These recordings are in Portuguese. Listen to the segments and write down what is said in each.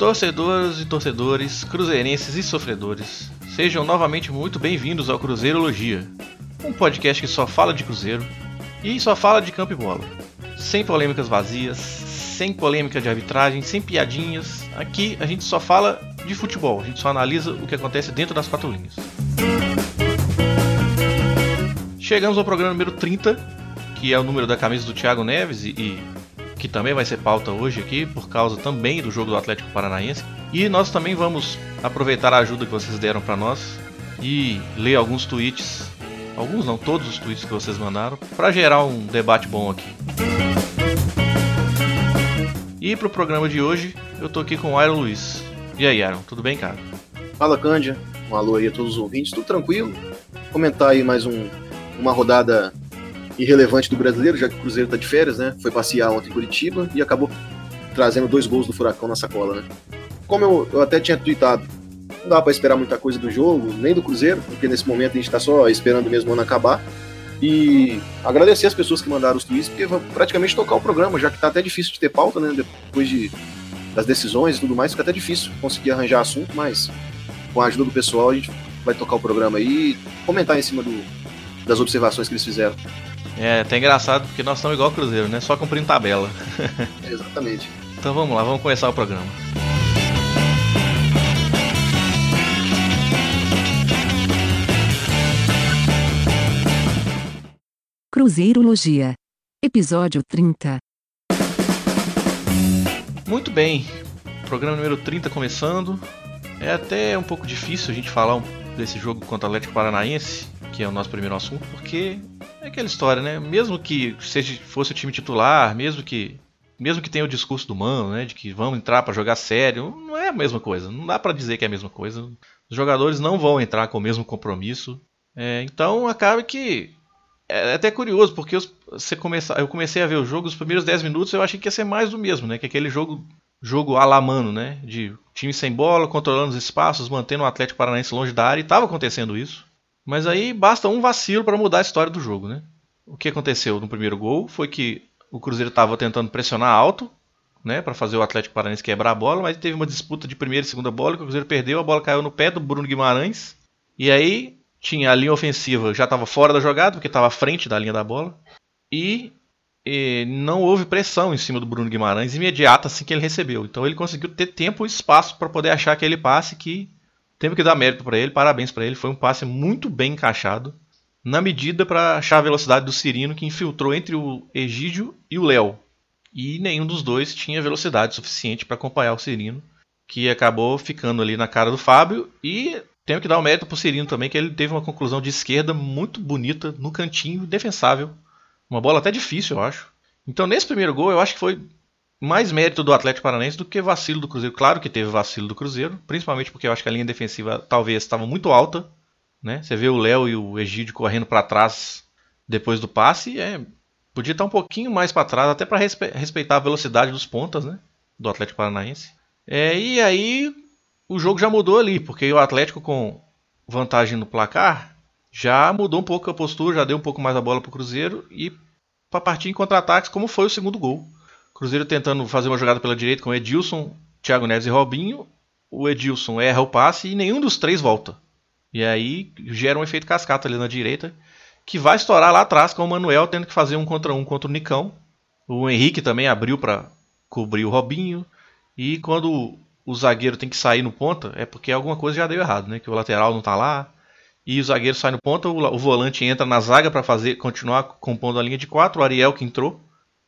Torcedoras e torcedores, cruzeirenses e sofredores, sejam novamente muito bem-vindos ao Cruzeirologia, um podcast que só fala de Cruzeiro e só fala de campo e bola. Sem polêmicas vazias, sem polêmica de arbitragem, sem piadinhas. Aqui a gente só fala de futebol, a gente só analisa o que acontece dentro das quatro linhas. Chegamos ao programa número 30, que é o número da camisa do Thiago Neves e, e que também vai ser pauta hoje aqui, por causa também do jogo do Atlético Paranaense. E nós também vamos aproveitar a ajuda que vocês deram para nós e ler alguns tweets, alguns não, todos os tweets que vocês mandaram, para gerar um debate bom aqui. E pro programa de hoje, eu tô aqui com o Iron Luiz. E aí, Iron, tudo bem, cara? Fala, Cândia. Um alô aí a todos os ouvintes, tudo tranquilo? Comentar aí mais um, uma rodada irrelevante do brasileiro, já que o Cruzeiro tá de férias, né? Foi passear ontem em Curitiba e acabou trazendo dois gols do Furacão na sacola, né? Como eu, eu até tinha tweetado, não dá para esperar muita coisa do jogo, nem do Cruzeiro, porque nesse momento a gente tá só esperando mesmo o ano acabar. E agradecer as pessoas que mandaram os tweets, porque vai praticamente tocar o programa, já que tá até difícil de ter pauta, né? Depois de, das decisões e tudo mais, fica até difícil conseguir arranjar assunto, mas com a ajuda do pessoal a gente vai tocar o programa aí e comentar em cima do, das observações que eles fizeram. É, até engraçado porque nós estamos igual Cruzeiro, né? Só cumprindo tabela. É, exatamente. Então vamos lá, vamos começar o programa. Cruzeirologia. Episódio 30. Muito bem, programa número 30 começando. É até um pouco difícil a gente falar desse jogo contra o Atlético Paranaense, que é o nosso primeiro assunto, porque é aquela história, né? Mesmo que seja, fosse o time titular, mesmo que mesmo que tenha o discurso do Mano, né, de que vamos entrar para jogar sério, não é a mesma coisa. Não dá para dizer que é a mesma coisa. Os jogadores não vão entrar com o mesmo compromisso. É, então acaba que é até curioso, porque os- você começa, eu comecei a ver o jogo, os primeiros 10 minutos eu achei que ia ser mais do mesmo, né? Que aquele jogo, jogo a la mano, né? De time sem bola, controlando os espaços, mantendo o Atlético Paranaense longe da área, e estava acontecendo isso. Mas aí basta um vacilo para mudar a história do jogo, né? O que aconteceu no primeiro gol foi que o Cruzeiro estava tentando pressionar alto, né, para fazer o Atlético Paranaense quebrar a bola, mas teve uma disputa de primeira e segunda bola que o Cruzeiro perdeu, a bola caiu no pé do Bruno Guimarães. E aí tinha a linha ofensiva, já estava fora da jogada, porque estava à frente da linha da bola. E, e não houve pressão em cima do Bruno Guimarães imediata assim que ele recebeu. Então ele conseguiu ter tempo e espaço para poder achar aquele passe que temos que dar mérito para ele, parabéns para ele, foi um passe muito bem encaixado na medida para achar a velocidade do Cirino que infiltrou entre o Egídio e o Léo. E nenhum dos dois tinha velocidade suficiente para acompanhar o Cirino, que acabou ficando ali na cara do Fábio. E tenho que dar o mérito pro Cirino também, que ele teve uma conclusão de esquerda muito bonita no cantinho, defensável. Uma bola até difícil, eu acho. Então, nesse primeiro gol, eu acho que foi mais mérito do Atlético Paranaense do que vacilo do Cruzeiro. Claro que teve vacilo do Cruzeiro, principalmente porque eu acho que a linha defensiva talvez estava muito alta. Né? Você vê o Léo e o Egídio correndo para trás depois do passe, é, podia estar um pouquinho mais para trás, até para respeitar a velocidade dos pontas né? do Atlético Paranaense. É, e aí o jogo já mudou ali, porque o Atlético com vantagem no placar já mudou um pouco a postura, já deu um pouco mais a bola para o Cruzeiro e para partir em contra-ataques, como foi o segundo gol. Cruzeiro tentando fazer uma jogada pela direita com Edilson, Thiago Neves e Robinho. O Edilson erra o passe e nenhum dos três volta. E aí gera um efeito cascata ali na direita, que vai estourar lá atrás com o Manuel tendo que fazer um contra um contra o Nicão. O Henrique também abriu para cobrir o Robinho. E quando o zagueiro tem que sair no ponta, é porque alguma coisa já deu errado, né? Que o lateral não tá lá. E o zagueiro sai no ponta, o volante entra na zaga para fazer continuar compondo a linha de quatro, o Ariel que entrou.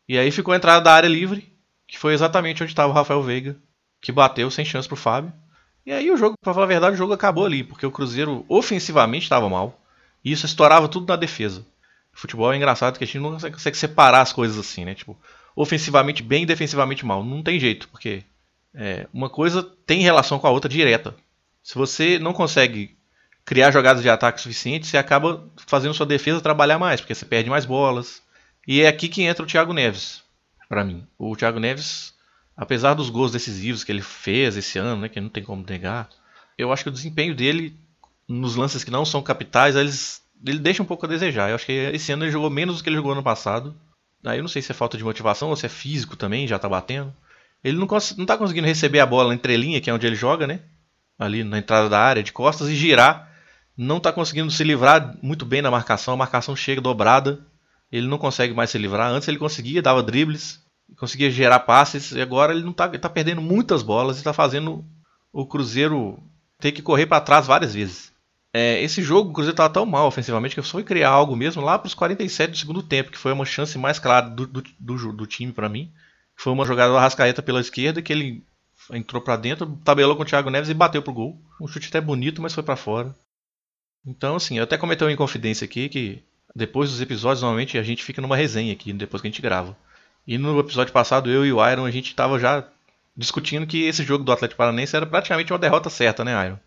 E aí ficou a entrada da área livre, que foi exatamente onde estava o Rafael Veiga, que bateu sem chance pro Fábio. E aí o jogo, para falar a verdade, o jogo acabou ali, porque o Cruzeiro ofensivamente estava mal. E isso estourava tudo na defesa. O futebol é engraçado que a gente não consegue separar as coisas assim, né? Tipo, ofensivamente bem e defensivamente mal. Não tem jeito, porque é, uma coisa tem relação com a outra direta. Se você não consegue criar jogadas de ataque suficientes, você acaba fazendo sua defesa trabalhar mais, porque você perde mais bolas. E é aqui que entra o Thiago Neves, para mim. O Thiago Neves, apesar dos gols decisivos que ele fez esse ano, né, que não tem como negar, eu acho que o desempenho dele nos lances que não são capitais, eles, ele deixa um pouco a desejar. Eu acho que esse ano ele jogou menos do que ele jogou ano passado. Aí eu não sei se é falta de motivação ou se é físico também, já tá batendo. ele não, não tá conseguindo receber a bola entre linha, que é onde ele joga, né? Ali na entrada da área, de costas, e girar. Não tá conseguindo se livrar muito bem da marcação. A marcação chega dobrada. Ele não consegue mais se livrar. Antes ele conseguia, dava dribles, conseguia gerar passes. E agora ele não tá, tá perdendo muitas bolas e tá fazendo o Cruzeiro ter que correr para trás várias vezes. É, esse jogo, o Cruzeiro estava tão mal ofensivamente que eu só fui criar algo mesmo lá para os 47 do segundo tempo, que foi uma chance mais clara do, do, do, do time para mim. Foi uma jogada do Arrascaeta pela esquerda que ele entrou para dentro, tabelou com o Thiago Neves e bateu pro gol. Um chute até bonito, mas foi para fora. Então, assim, eu até comentei uma inconfidência aqui que depois dos episódios, normalmente a gente fica numa resenha aqui, depois que a gente grava. E no episódio passado, eu e o Iron, a gente estava já discutindo que esse jogo do Atlético Paranaense era praticamente uma derrota certa, né, Iron?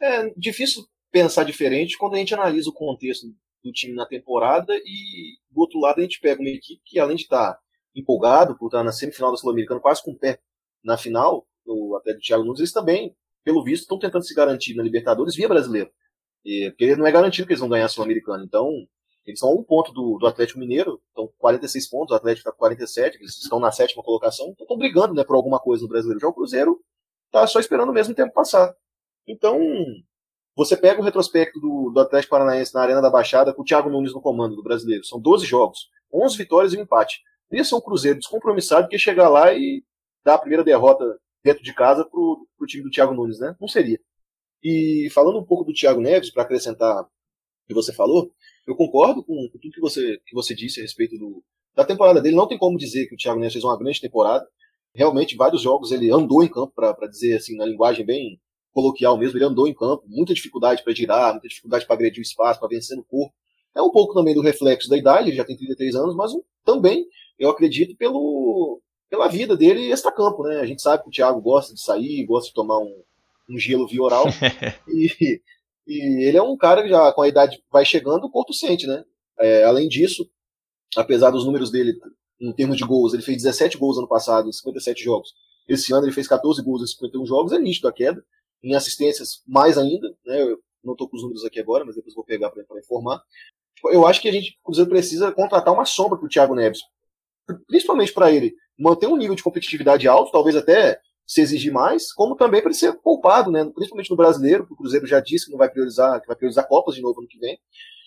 É difícil pensar diferente quando a gente analisa o contexto do time na temporada e do outro lado a gente pega uma equipe que além de estar tá empolgado por estar na semifinal da Sul-Americana, quase com o pé na final, o Atlético Thiago Nunes, eles também, pelo visto, estão tentando se garantir na Libertadores via brasileiro. E, porque não é garantido que eles vão ganhar a Sul-Americana. Então, eles são a um ponto do, do Atlético Mineiro, estão com 46 pontos, o Atlético está com 47, eles estão na sétima colocação, estão brigando né, por alguma coisa no brasileiro. Já o Cruzeiro está só esperando o mesmo tempo passar. Então, você pega o retrospecto do, do Atlético Paranaense na Arena da Baixada com o Thiago Nunes no comando do brasileiro. São 12 jogos, 11 vitórias e um empate. Isso é um Cruzeiro descompromissado que chegar lá e dar a primeira derrota dentro de casa pro, pro time do Thiago Nunes, né? Não seria. E falando um pouco do Thiago Neves, para acrescentar o que você falou, eu concordo com, com, tudo que você, que você disse a respeito do, da temporada dele. Não tem como dizer que o Thiago Neves fez uma grande temporada. Realmente, vários jogos ele andou em campo, para dizer assim, na linguagem bem coloquial mesmo, ele andou em campo, muita dificuldade para girar, muita dificuldade para agredir o espaço, para vencer no corpo. É um pouco também do reflexo da idade, ele já tem 33 anos, mas também, eu acredito, pelo, pela vida dele extra-campo, né? A gente sabe que o Thiago gosta de sair, gosta de tomar um, um gelo via oral. e, e ele é um cara que já, com a idade vai chegando, o corpo sente, né? É, além disso, apesar dos números dele, em termos de gols, ele fez 17 gols ano passado, em 57 jogos. Esse ano ele fez 14 gols em 51 jogos, é nítido a queda em assistências mais ainda, né? Eu não estou com os números aqui agora, mas depois vou pegar para informar. Tipo, eu acho que a gente, Cruzeiro precisa contratar uma sombra para o Thiago Neves, principalmente para ele manter um nível de competitividade alto, talvez até se exigir mais, como também para ele ser poupado, né? Principalmente no brasileiro, que o Cruzeiro já disse que não vai priorizar, que vai priorizar Copas de novo ano que vem.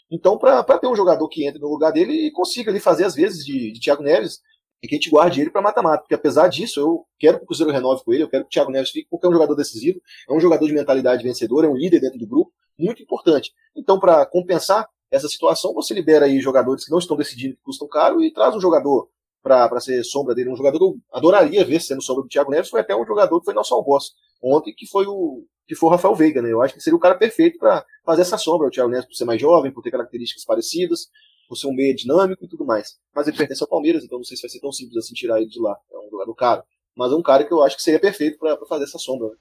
Então, para ter um jogador que entre no lugar dele e consiga ali fazer as vezes de, de Thiago Neves, e que a gente guarde ele para mata-mata. Porque apesar disso, eu quero que o Cruzeiro renove com ele, eu quero que o Thiago Neves fique, porque é um jogador decisivo, é um jogador de mentalidade vencedora, é um líder dentro do grupo, muito importante. Então, para compensar essa situação, você libera aí jogadores que não estão decidindo que custam caro e traz um jogador para ser sombra dele. Um jogador que eu adoraria ver sendo sombra do Thiago Neves foi até um jogador que foi nosso algoz ontem, que foi o que foi o Rafael Veiga, né? Eu acho que seria o cara perfeito para fazer essa sombra. O Thiago Neves por ser mais jovem, por ter características parecidas, por ser um meio dinâmico e tudo mais. Mas ele pertence ao Palmeiras, então não sei se vai ser tão simples assim tirar ele de lá. É um jogador caro. Mas é um cara que eu acho que seria perfeito para fazer essa sombra. Né?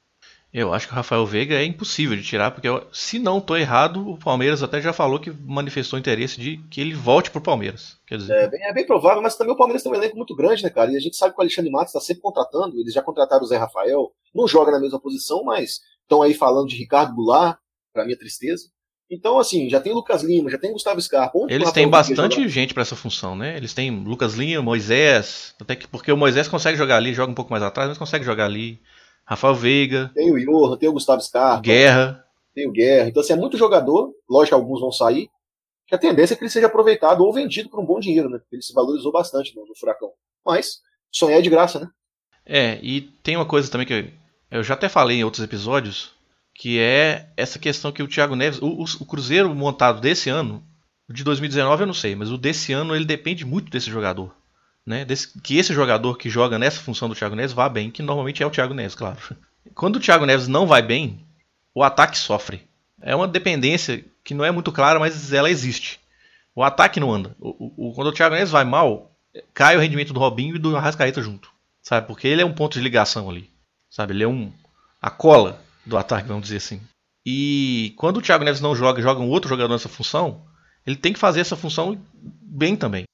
Eu acho que o Rafael Veiga é impossível de tirar, porque se não estou errado, o Palmeiras até já falou que manifestou interesse de que ele volte pro Palmeiras. Quer dizer... é, bem, é bem provável, mas também o Palmeiras tem um elenco muito grande, né, cara? E a gente sabe que o Alexandre Matos está sempre contratando, eles já contrataram o Zé Rafael, não joga na mesma posição, mas estão aí falando de Ricardo Goulart, para minha tristeza. Então, assim, já tem Lucas Lima, já tem Gustavo Scarpa. Eles têm bastante gente para essa função, né? Eles têm Lucas Lima, Moisés, até que porque o Moisés consegue jogar ali, joga um pouco mais atrás, mas consegue jogar ali. Rafael Veiga. Tem o Johan, tem o Gustavo Scarpa. Guerra. Tem o Guerra. Então, assim, é muito jogador. Lógico que alguns vão sair. Que a tendência é que ele seja aproveitado ou vendido por um bom dinheiro, né? Porque ele se valorizou bastante no, no Furacão. Mas, sonhar é de graça, né? É, e tem uma coisa também que eu, eu já até falei em outros episódios, que é essa questão que o Thiago Neves, o, o, o, Cruzeiro montado desse ano, de 2019 eu não sei, mas o desse ano ele depende muito desse jogador né, desse, que esse jogador que joga nessa função do Thiago Neves vá bem, que normalmente é o Thiago Neves, claro. Quando o Thiago Neves não vai bem, o ataque sofre. É uma dependência que não é muito clara, mas ela existe. O ataque não anda. O, o, quando o Thiago Neves vai mal, cai o rendimento do Robinho e do Arrascaeta junto. Sabe? Porque ele é um ponto de ligação ali. Sabe? Ele é um a cola do ataque, vamos dizer assim. E quando o Thiago Neves não joga, joga um outro jogador nessa função, ele tem que fazer essa função bem também.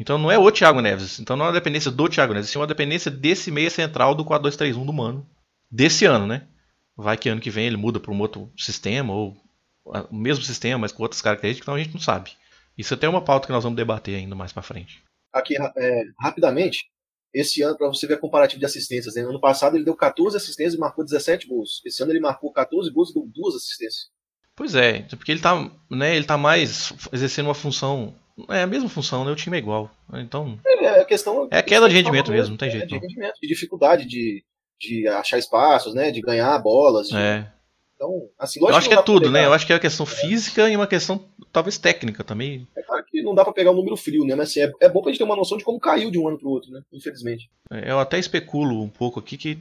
Então não é o Thiago Neves. Então não é uma dependência do Thiago Neves, é uma dependência desse meia central do 4-2-3-1 do Mano. Desse ano, né? Vai que ano que vem ele muda para um outro sistema, ou o mesmo sistema, mas com outras características, então a gente não sabe. Isso até é uma pauta que nós vamos debater ainda mais para frente. Aqui, é, rapidamente, esse ano, para você ver a comparativa de assistências, né? ano passado ele deu 14 assistências e marcou 17 gols. Esse ano ele marcou 14 gols e deu duas assistências. Pois é, porque ele tá, né, ele tá mais exercendo uma função. É a mesma função, né? O time é igual. Então. É, a questão. É queda de rendimento mesmo, não tem jeito. É de rendimento, de dificuldade de, de achar espaços, né? De ganhar bolas. De... É. Então, assim, Eu acho que é tudo, né? Eu acho que é uma questão física e uma questão talvez técnica também. É claro que não dá pra pegar um número frio, né? Mas assim, é, é bom pra gente ter uma noção de como caiu de um ano pro outro, né? Infelizmente. É, eu até especulo um pouco aqui que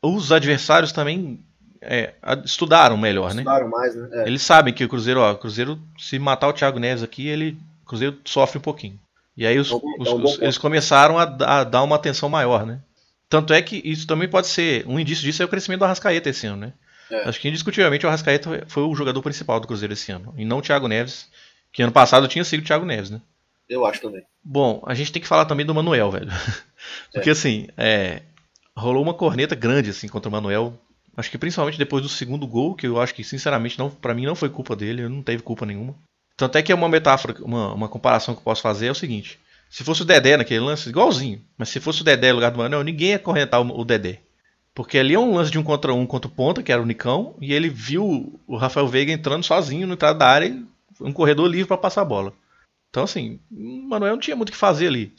os adversários também é, estudaram melhor, né? Estudaram mais, né? É. Eles sabem que o Cruzeiro, ó, o Cruzeiro, se matar o Thiago Neves aqui, ele, Cruzeiro sofre um pouquinho. E aí os, É os- é os- eles começaram a, a dar uma atenção maior, né? Tanto é que isso também pode ser, um indício disso é o crescimento do Arrascaeta esse ano, né? É. Acho que indiscutivelmente o Arrascaeta foi o jogador principal do Cruzeiro esse ano, e não o Thiago Neves, que ano passado tinha sido o Thiago Neves, né? Eu acho também. Bom, a gente tem que falar também do Manuel, velho. Porque assim, é, rolou uma corneta grande assim contra o Manuel. Acho que principalmente depois do segundo gol, que eu acho que sinceramente não, para mim não foi culpa dele, não teve culpa nenhuma. Tanto é que é uma metáfora, uma, uma comparação que eu posso fazer é o seguinte: se fosse o Dedé naquele lance, igualzinho, mas se fosse o Dedé no lugar do Manuel, ninguém ia correntar o, o Dedé. Porque ali é um lance de um contra um contra o ponta, que era o Nicão, e ele viu o Rafael Veiga entrando sozinho no entrada da área, e um corredor livre para passar a bola. Então, assim, o Manuel não tinha muito o que fazer ali.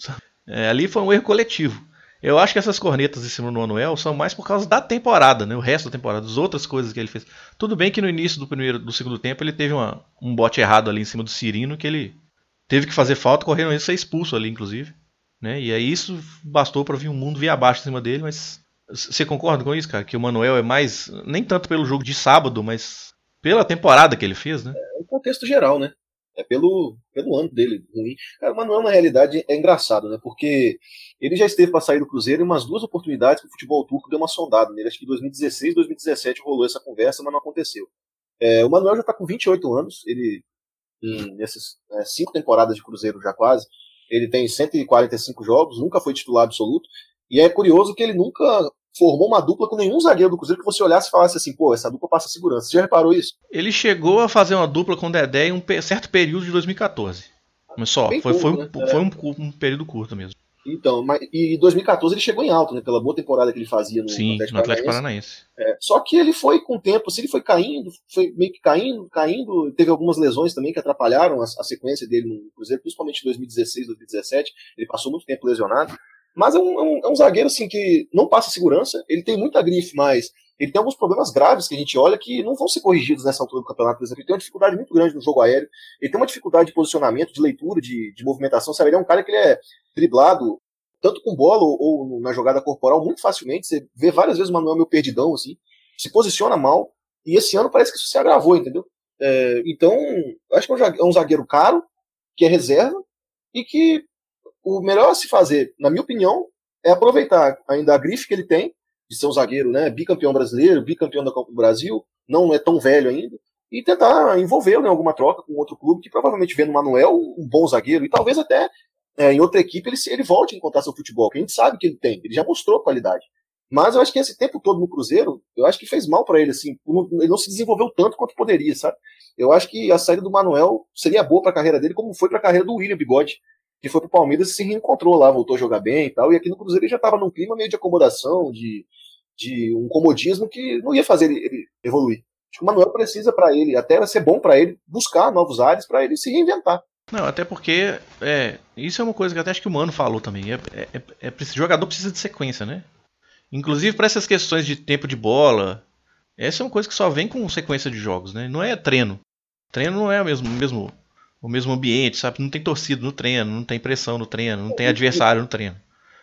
É, ali foi um erro coletivo. Eu acho que essas cornetas em cima do Manuel são mais por causa da temporada, né? O resto da temporada, as outras coisas que ele fez. Tudo bem que no início do primeiro, do segundo tempo ele teve uma- um bote errado ali em cima do Cirino que ele teve que fazer falta, correndo isso ser expulso ali, inclusive. Né? E aí isso bastou para vir um mundo vir abaixo em cima dele, mas você concorda com isso, cara? Que o Manuel é mais nem tanto pelo jogo de sábado, mas pela temporada que ele fez, né? É um contexto geral, né? É pelo, pelo ano dele ruim. Cara, o Manuel, na realidade, é engraçado, né? Porque ele já esteve para sair do Cruzeiro em umas duas oportunidades que o futebol turco deu uma sondada nele. Acho que em 2016 2017 rolou essa conversa, mas não aconteceu. É, o Manuel já está com 28 anos, ele, em, nessas é, cinco temporadas de Cruzeiro já quase, ele tem 145 jogos, nunca foi titular absoluto. E é curioso que ele nunca formou uma dupla com nenhum zagueiro do Cruzeiro que você olhasse e falasse assim, pô, essa dupla passa segurança. Você já reparou isso? Ele chegou a fazer uma dupla com o Dedé em um certo período de 2014. Mas só, Bem foi, foi, um, curto, né? foi um, um período curto mesmo. Então, mas, e em 2014 ele chegou em alto, né? Pela boa temporada que ele fazia no Sim, Atlético no Atlético Paranaense. Paranaense. É, só que ele foi com o tempo, assim, ele foi caindo, foi meio que caindo, caindo. Teve algumas lesões também que atrapalharam a, a sequência dele no Cruzeiro, principalmente em 2016, 2017. Ele passou muito tempo lesionado. Mas é um, é um- é um zagueiro, assim, que não passa segurança. Ele tem muita grife, mas ele tem alguns problemas graves que a gente olha que não vão ser corrigidos nessa altura do campeonato. Por exemplo, ele tem uma dificuldade muito grande no jogo aéreo. Ele tem uma dificuldade de posicionamento, de leitura, de, de movimentação. Sabe? Ele é um cara que ele é driblado tanto com bola ou, ou na jogada corporal muito facilmente. Você vê várias vezes o Manuel meio perdidão, assim, se posiciona mal. E esse ano parece que isso se agravou, entendeu? É, então, acho que é é um zagueiro caro, que é reserva, e que o melhor a se fazer, na minha opinião, é aproveitar ainda a grife que ele tem, de ser um zagueiro, né, bicampeão brasileiro, bicampeão da Copa do Brasil, não é tão velho ainda, e tentar envolvê-lo em alguma troca com outro clube que provavelmente vê no Manuel um bom zagueiro, e talvez até é, em outra equipe ele, ele volte a encontrar seu futebol, que a gente sabe que ele tem, ele já mostrou qualidade. Mas eu acho que esse tempo todo no Cruzeiro, eu acho que fez mal para ele, assim, ele não se desenvolveu tanto quanto poderia, sabe? Eu acho que a saída do Manuel seria boa para a carreira dele, como foi para a carreira do William Bigode, que foi pro Palmeiras e se reencontrou lá, voltou a jogar bem e tal, e aqui no Cruzeiro ele já estava num clima meio de acomodação, de, de um comodismo que não ia fazer ele, ele evoluir. Acho que o Manuel precisa para ele, até ser bom para ele buscar novos ares para ele se reinventar. Não, até porque é, isso é uma coisa que até acho que o Mano falou também. É, é, é, é jogador precisa de sequência, né? Inclusive para essas questões de tempo de bola, essa é uma coisa que só vem com sequência de jogos, né? Não é treino. Treino não é o mesmo, mesmo, o mesmo ambiente, sabe? Não tem torcida no treino, não tem pressão no treino, não tem adversário no treino.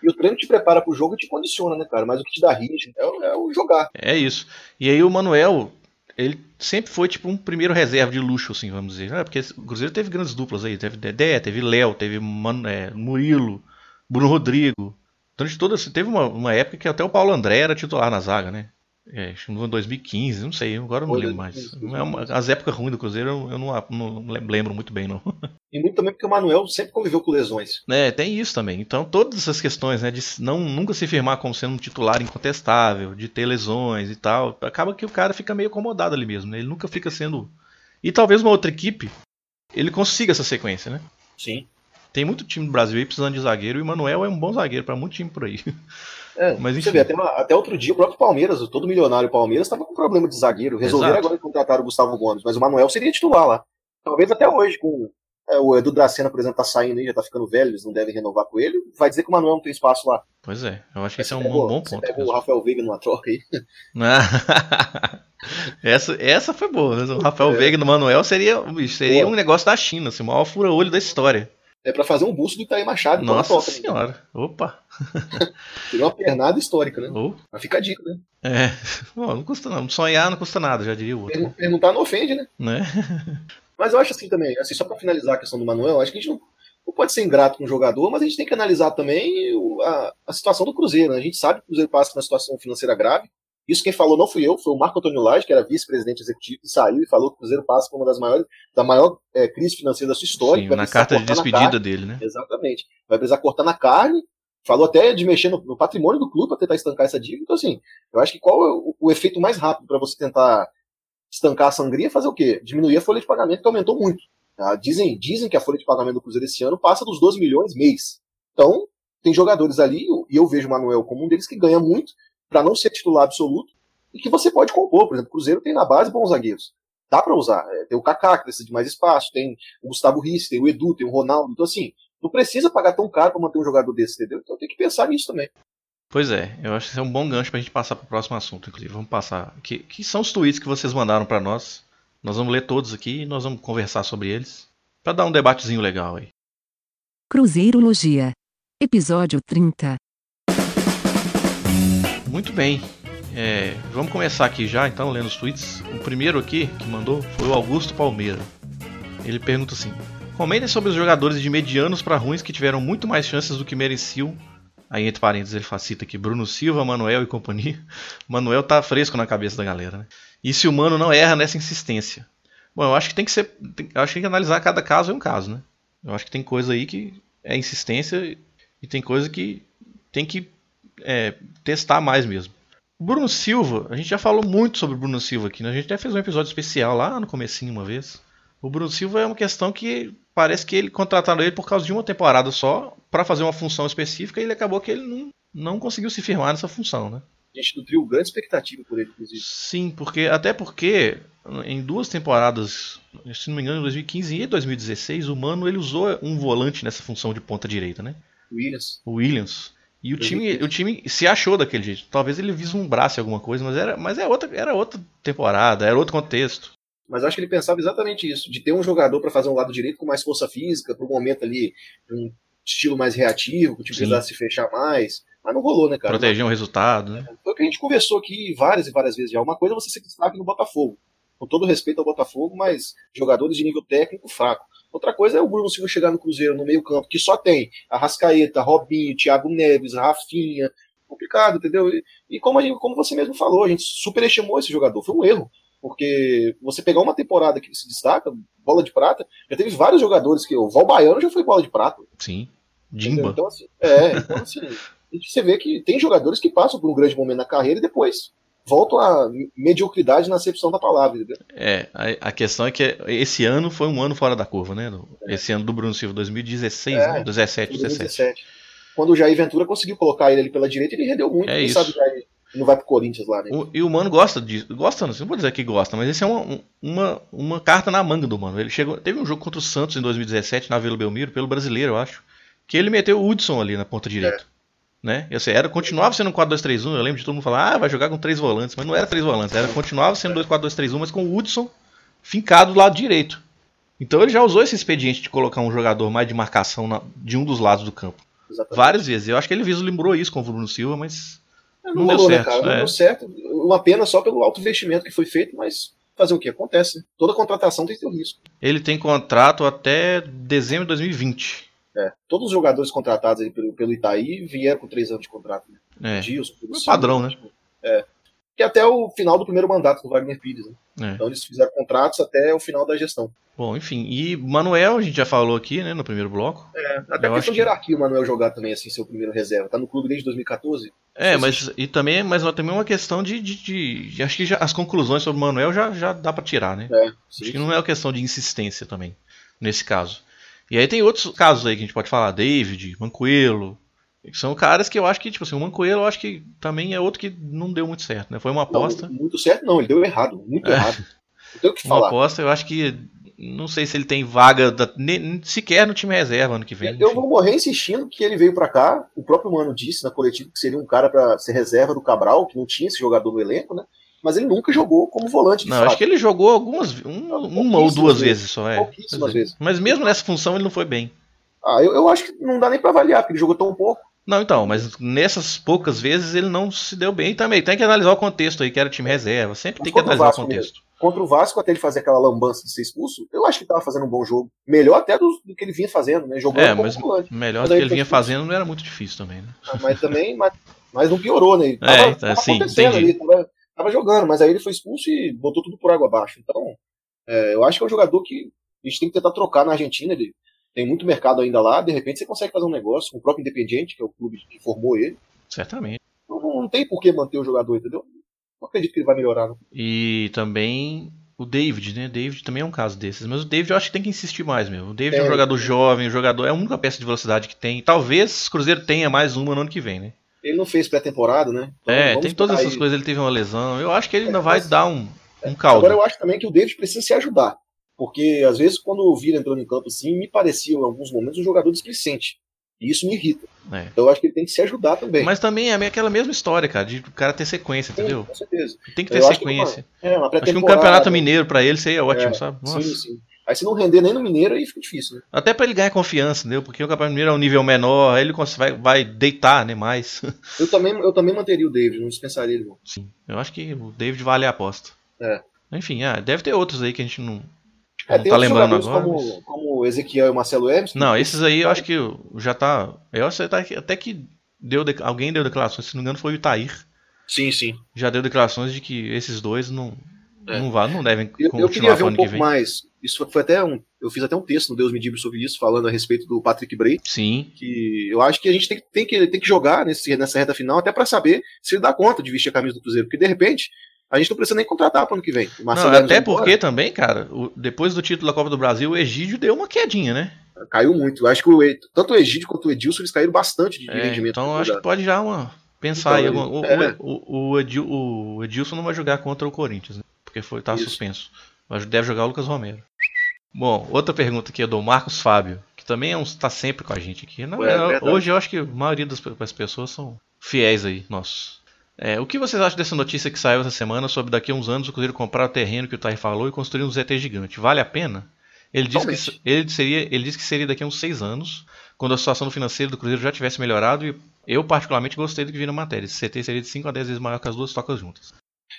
E o treino te prepara pro jogo e te condiciona, né, cara? Mas o que te dá ritmo é, o- é o jogar. É isso. E aí o Manuel, ele sempre foi tipo um primeiro reserva de luxo, assim, vamos dizer. né? Porque o Cruzeiro teve grandes duplas aí. Teve Dedé, teve Léo, teve Mano- é, Murilo, Bruno Rodrigo. Durante toda assim, teve uma, uma época que até o Paulo André era titular na zaga, né? É, acho que no ano 2015, não sei, agora eu não Foi lembro mais. 2015. Não é uma- as épocas ruins do Cruzeiro eu eu não, não lembro muito bem, não. E muito também porque o Manuel sempre conviveu com lesões. É, tem isso também. Então, todas essas questões, né, de não nunca se firmar como sendo um titular incontestável, de ter lesões e tal, acaba que o cara fica meio acomodado ali mesmo, né? Ele nunca fica sendo. E talvez uma outra equipe ele consiga essa sequência, né? Sim. Tem muito time do Brasil aí precisando de zagueiro e o Manuel é um bom zagueiro para muito time por aí. É, Mas você vê, até, até, outro dia o próprio Palmeiras, todo milionário Palmeiras, estava com problema de zagueiro. Resolveram Exato. agora contratar o Gustavo Gomes, mas o Manuel seria titular lá. Talvez até hoje, com é, o Edu Dracena, por exemplo, tá saindo aí, já tá ficando velho, eles não devem renovar com ele. Vai dizer que o Manuel não tem espaço lá. Pois é, eu acho que esse é um pegou, bom ponto. Pega o Rafael Veiga numa troca aí. essa, essa foi boa? O Rafael é. Veiga no Manuel seria, seria um negócio da China, assim, o maior fura-olho da história. É para fazer um busto do Itaí Machado. Nossa toca, senhora. Né? Opa. Seria uma pernada histórica, né? Oh. Mas fica a dica, né? É. Bom, não custa não. Sonhar não custa nada, já diria o outro. Perguntar não ofende, né? né? Mas eu acho assim também, assim, só para finalizar a questão do Manuel, acho que a gente não, não, pode ser ingrato com o jogador, mas a gente tem que analisar também a, a situação do Cruzeiro. Né? A gente sabe que o Cruzeiro passa por uma situação financeira grave. Isso quem falou não fui eu, foi o Marco Antônio Lage, que era vice-presidente executivo, e saiu e falou que o Cruzeiro passa por uma das maiores, da maior é, crise financeira da sua história. Sim, na carta de despedida dele, né? Exatamente. Vai precisar cortar na carne, falou até de mexer no, no patrimônio do clube para tentar estancar essa dívida. Então, assim, eu acho que qual é o, o efeito mais rápido para você tentar estancar a sangria? É fazer o quê? Diminuir a folha de pagamento, que aumentou muito. Tá? Dizem, dizem que a folha de pagamento do Cruzeiro esse ano passa dos 12 milhões mês. Então, tem jogadores ali, e eu vejo o Manuel como um deles que ganha muito, para não ser titular absoluto, e que você pode compor. Por exemplo, o Cruzeiro tem na base bons zagueiros. Dá para usar. É, tem o Kaká, que precisa de mais espaço, tem o Gustavo Risse, tem o Edu, tem o Ronaldo. Então, assim, não precisa pagar tão caro para manter um jogador desse, entendeu? Então tem que pensar nisso também. Pois é, eu acho que é um bom gancho pra gente passar pro próximo assunto, inclusive. Vamos passar. Que, que são os tweets que vocês mandaram para nós. Nós vamos ler todos aqui e nós vamos conversar sobre eles. para dar um debatezinho legal aí. Cruzeirologia. Episódio 30. Muito bem. É, vamos começar aqui já, então, lendo os tweets. O primeiro aqui que mandou foi o Augusto Palmeira. Ele pergunta assim: Comentem sobre os jogadores de medianos para ruins que tiveram muito mais chances do que mereciam. Aí, entre parênteses, ele facita aqui: Bruno Silva, Manuel e companhia. Manuel tá fresco na cabeça da galera, né? E se o Mano não erra nessa insistência? Bom, eu acho que tem que ser. Tem, eu acho que tem que analisar cada caso é um caso, né? Eu acho que tem coisa aí que é insistência e tem coisa que tem que é, testar mais mesmo. O Bruno Silva, a gente já falou muito sobre o Bruno Silva aqui, né? A gente até fez um episódio especial lá no comecinho uma vez. O Bruno Silva é uma questão que parece que ele contrataram ele por causa de uma temporada só para fazer uma função específica e ele acabou que ele não, não conseguiu se firmar nessa função, né? A gente nutriu grande expectativa por ele, inclusive. Sim, porque até porque em duas temporadas, se não me engano, em 2015 e 2016, o Mano ele usou um volante nessa função de ponta direita, né? Williams. O Williams. E o time, o time se achou daquele jeito. Talvez ele vislumbrasse alguma coisa, mas era, mas é outra, era outra temporada, era outro contexto. Mas acho que ele pensava exatamente isso, de ter um jogador para fazer um lado direito com mais força física, para um momento ali, um estilo mais reativo, que o time precisasse se fechar mais. Mas não rolou, né, cara? Proteger um resultado, né? Foi o que a gente conversou aqui várias e várias vezes já. Uma coisa é você se destaque no Botafogo. Com todo respeito ao Botafogo, mas jogadores de nível técnico fraco. Outra coisa é o Bruno Silva chegar no Cruzeiro no meio-campo, que só tem Arrascaeta, Robinho, Thiago Neves, Rafinha. Complicado, entendeu? E, e como, gente, como você mesmo falou, a gente superestimou esse jogador. Foi um erro. Porque você pegar uma temporada que se destaca, bola de prata, já teve vários jogadores que. O Val Baiano já foi bola de prata. Sim. Dimba. Então, assim, é, então assim, você vê que tem jogadores que passam por um grande momento na carreira e depois voltam à mediocridade na acepção da palavra. Entendeu? É, a, a, questão é que esse ano foi um ano fora da curva, né? É. Esse ano do Bruno Silva, 2016, é, né? 17, 2017. Quando o Jair Ventura conseguiu colocar ele ali pela direita, ele rendeu muito. É isso. sabe Jair não vai pro Corinthians lá, né? O, e o Mano gosta disso. Gosta, não, não vou dizer que gosta, mas esse é uma, uma, uma carta na manga do Mano. Ele chegou. Teve um jogo contra o Santos em 2017, na Vila Belmiro, pelo brasileiro, eu acho. Que ele meteu o Hudson ali na ponta direita. É. Né? Eu sei, era, continuava sendo um 4-2-3-1. Eu lembro de todo mundo falar, ah, vai jogar com três volantes. Mas não era três volantes, era, continuava sendo 2-4-2-3-1, mas com o Hudson fincado do lado direito. Então ele já usou esse expediente de colocar um jogador mais de marcação na, de um dos lados do campo. Exatamente. Várias vezes. Eu acho que ele vislumbrou isso com o Bruno Silva, mas não, não rolou, deu né, certo. Né, cara? Não é. deu certo. Uma pena só pelo alto investimento que foi feito, mas fazer o que? Acontece. Toda contratação tem seu risco. Ele tem contrato até dezembro de 2020. É, todos os jogadores contratados pelo, pelo Itaí vieram com três anos de contrato. Né? É. Dias, é padrão, né? É. Que até o final do primeiro mandato do Wagner Pires. Né? É. Então eles fizeram contratos até o final da gestão. Bom, enfim. E Manuel, a gente já falou aqui, né, no primeiro bloco. É, até a questão de hierarquia o Manuel jogar também, assim, seu primeiro reserva. Tá no clube desde 2014. É, mas e também, mas também uma questão de, de, de, de acho que já, as conclusões sobre o Manuel já, já dá para tirar, né? É, sim, acho que não é uma questão de insistência também, nesse caso. E aí tem outros casos aí que a gente pode falar, David, Mancoelo, que são caras que eu acho que, tipo assim, o Mancoelo eu acho que também é outro que não deu muito certo, né? Foi uma aposta. Não, muito certo não, ele deu errado, muito É. errado. Não tem o que Uma falar. aposta, eu acho que. Não sei se ele tem vaga da- ne- sequer no time reserva ano que vem. Eu enfim. vou morrer insistindo que ele veio pra cá. O próprio Mano disse na coletiva que seria um cara pra ser reserva do Cabral, que não tinha esse jogador no elenco, né? Mas ele nunca jogou como volante Não, fato. acho que ele jogou algumas. um- uma ou duas vezes só, é. Pouquíssimas é. vezes. Mas mesmo nessa função ele não foi bem. Ah, eu, eu acho que não dá nem pra avaliar, porque ele jogou tão pouco. Não, então, mas nessas poucas vezes ele não se deu bem também. Tem que analisar o contexto aí, que era time reserva. Sempre Mas tem que o analisar o Vasco contexto. Contra o Vasco, até ele fazer aquela lambança de ser expulso, eu acho que ele tava fazendo um bom jogo. Melhor até do, do que ele vinha fazendo, né? Jogando É, mas volante. melhor do que ele vinha expulso. fazendo não era muito difícil também, né? Ah, Mas também, mas, mas não piorou, né? Ele Tava, É, tá, tava sim, acontecendo entendi. ali, tava, tava jogando, mas aí ele foi expulso e botou tudo por água abaixo. Então, é, eu acho que é um jogador que a gente tem que tentar trocar na Argentina. Ele tem muito mercado ainda lá, de repente você consegue fazer um negócio com o próprio Independiente, que é o clube que formou ele. Certamente. Não, não tem por que manter o jogador, entendeu? Não acredito que ele vai melhorar. Não. E também o David, né? David também é um caso desses. Mas o David eu acho que tem que insistir mais mesmo. O David é, um É. jogador jovem, um jogador. É a única peça de velocidade que tem. Talvez o Cruzeiro tenha mais uma no ano que vem, né? Ele não fez pré-temporada, né? Então, é, tem todas essas aí. coisas. Ele teve uma lesão. Eu acho que ele ainda É, vai mas- dar um, um caldo. Agora eu acho também que o David precisa se ajudar. Porque às vezes quando o Vila entrou em campo assim, me parecia em alguns momentos um jogador displicente. E isso me irrita. É. Então eu acho que ele tem que se ajudar também. Mas também é aquela mesma história, cara, de o cara ter sequência, Sim, entendeu? Com certeza. Tem que ter Eu acho que sequência. É, uma Acho que um campeonato mineiro pra ele seria ótimo, É, sabe? Nossa. Sim, sim. Aí se não render nem no Mineiro, aí fica difícil, né? Até pra ele ganhar confiança, entendeu? Porque o campeonato mineiro é um nível menor, aí ele vai, vai deitar, né, mais. Eu também, eu também manteria o David, não dispensaria ele, não. Sim. Eu acho que o David vale a aposta. É. Enfim, ah, deve ter outros aí que a gente não, É, não tá lembrando agora. como, mas- como o Ezequiel e o Marcelo Hermes. Não, esses aí eu acho que já tá. Eu acho que até que deu de- alguém deu declarações, se não me engano foi o Itair. Sim, sim. Já deu declarações de que esses dois não, É. não, vá, não devem Eu, eu continuar queria ver um que pouco mais. Isso foi até um. Eu fiz até um texto no Deus Me Dibre sobre isso, falando a respeito do Patrick Bray. Sim, que eu acho que a gente tem, tem que, tem que jogar nesse, nessa reta final até pra saber se ele dá conta de vestir a camisa do Cruzeiro. Porque de repente a gente não precisa nem contratar pro ano que vem. Não, até vai embora, porque também, cara, o- depois do título da Copa do Brasil, o Egídio deu uma quedinha, né? Caiu muito. Eu acho que o, tanto o Egídio quanto o Edilson eles caíram bastante de, É, rendimento. então acho que pode já uma. Pensar Então, aí. alguma- O, é. o, o Edil- o Edilson não vai jogar contra o Corinthians, né? Porque foi, tá Isso. suspenso. Mas deve jogar o Lucas Romero. Bom, outra pergunta aqui é do Marcos Fábio, que também é um, tá sempre com a gente aqui. Não, É, hoje eu acho que a maioria das, das pessoas são fiéis aí, nossos. É, o que vocês acham dessa notícia que saiu essa semana sobre daqui a uns anos o Cruzeiro comprar o terreno que o Thay falou e construir um ZT gigante? Vale a pena? Ele disse, que, ele, seria, ele disse que seria daqui a uns seis anos, quando a situação financeira do Cruzeiro já tivesse melhorado e eu particularmente gostei do que vi na matéria. Esse CT seria de 5 a 10 vezes maior que as duas tocas juntas.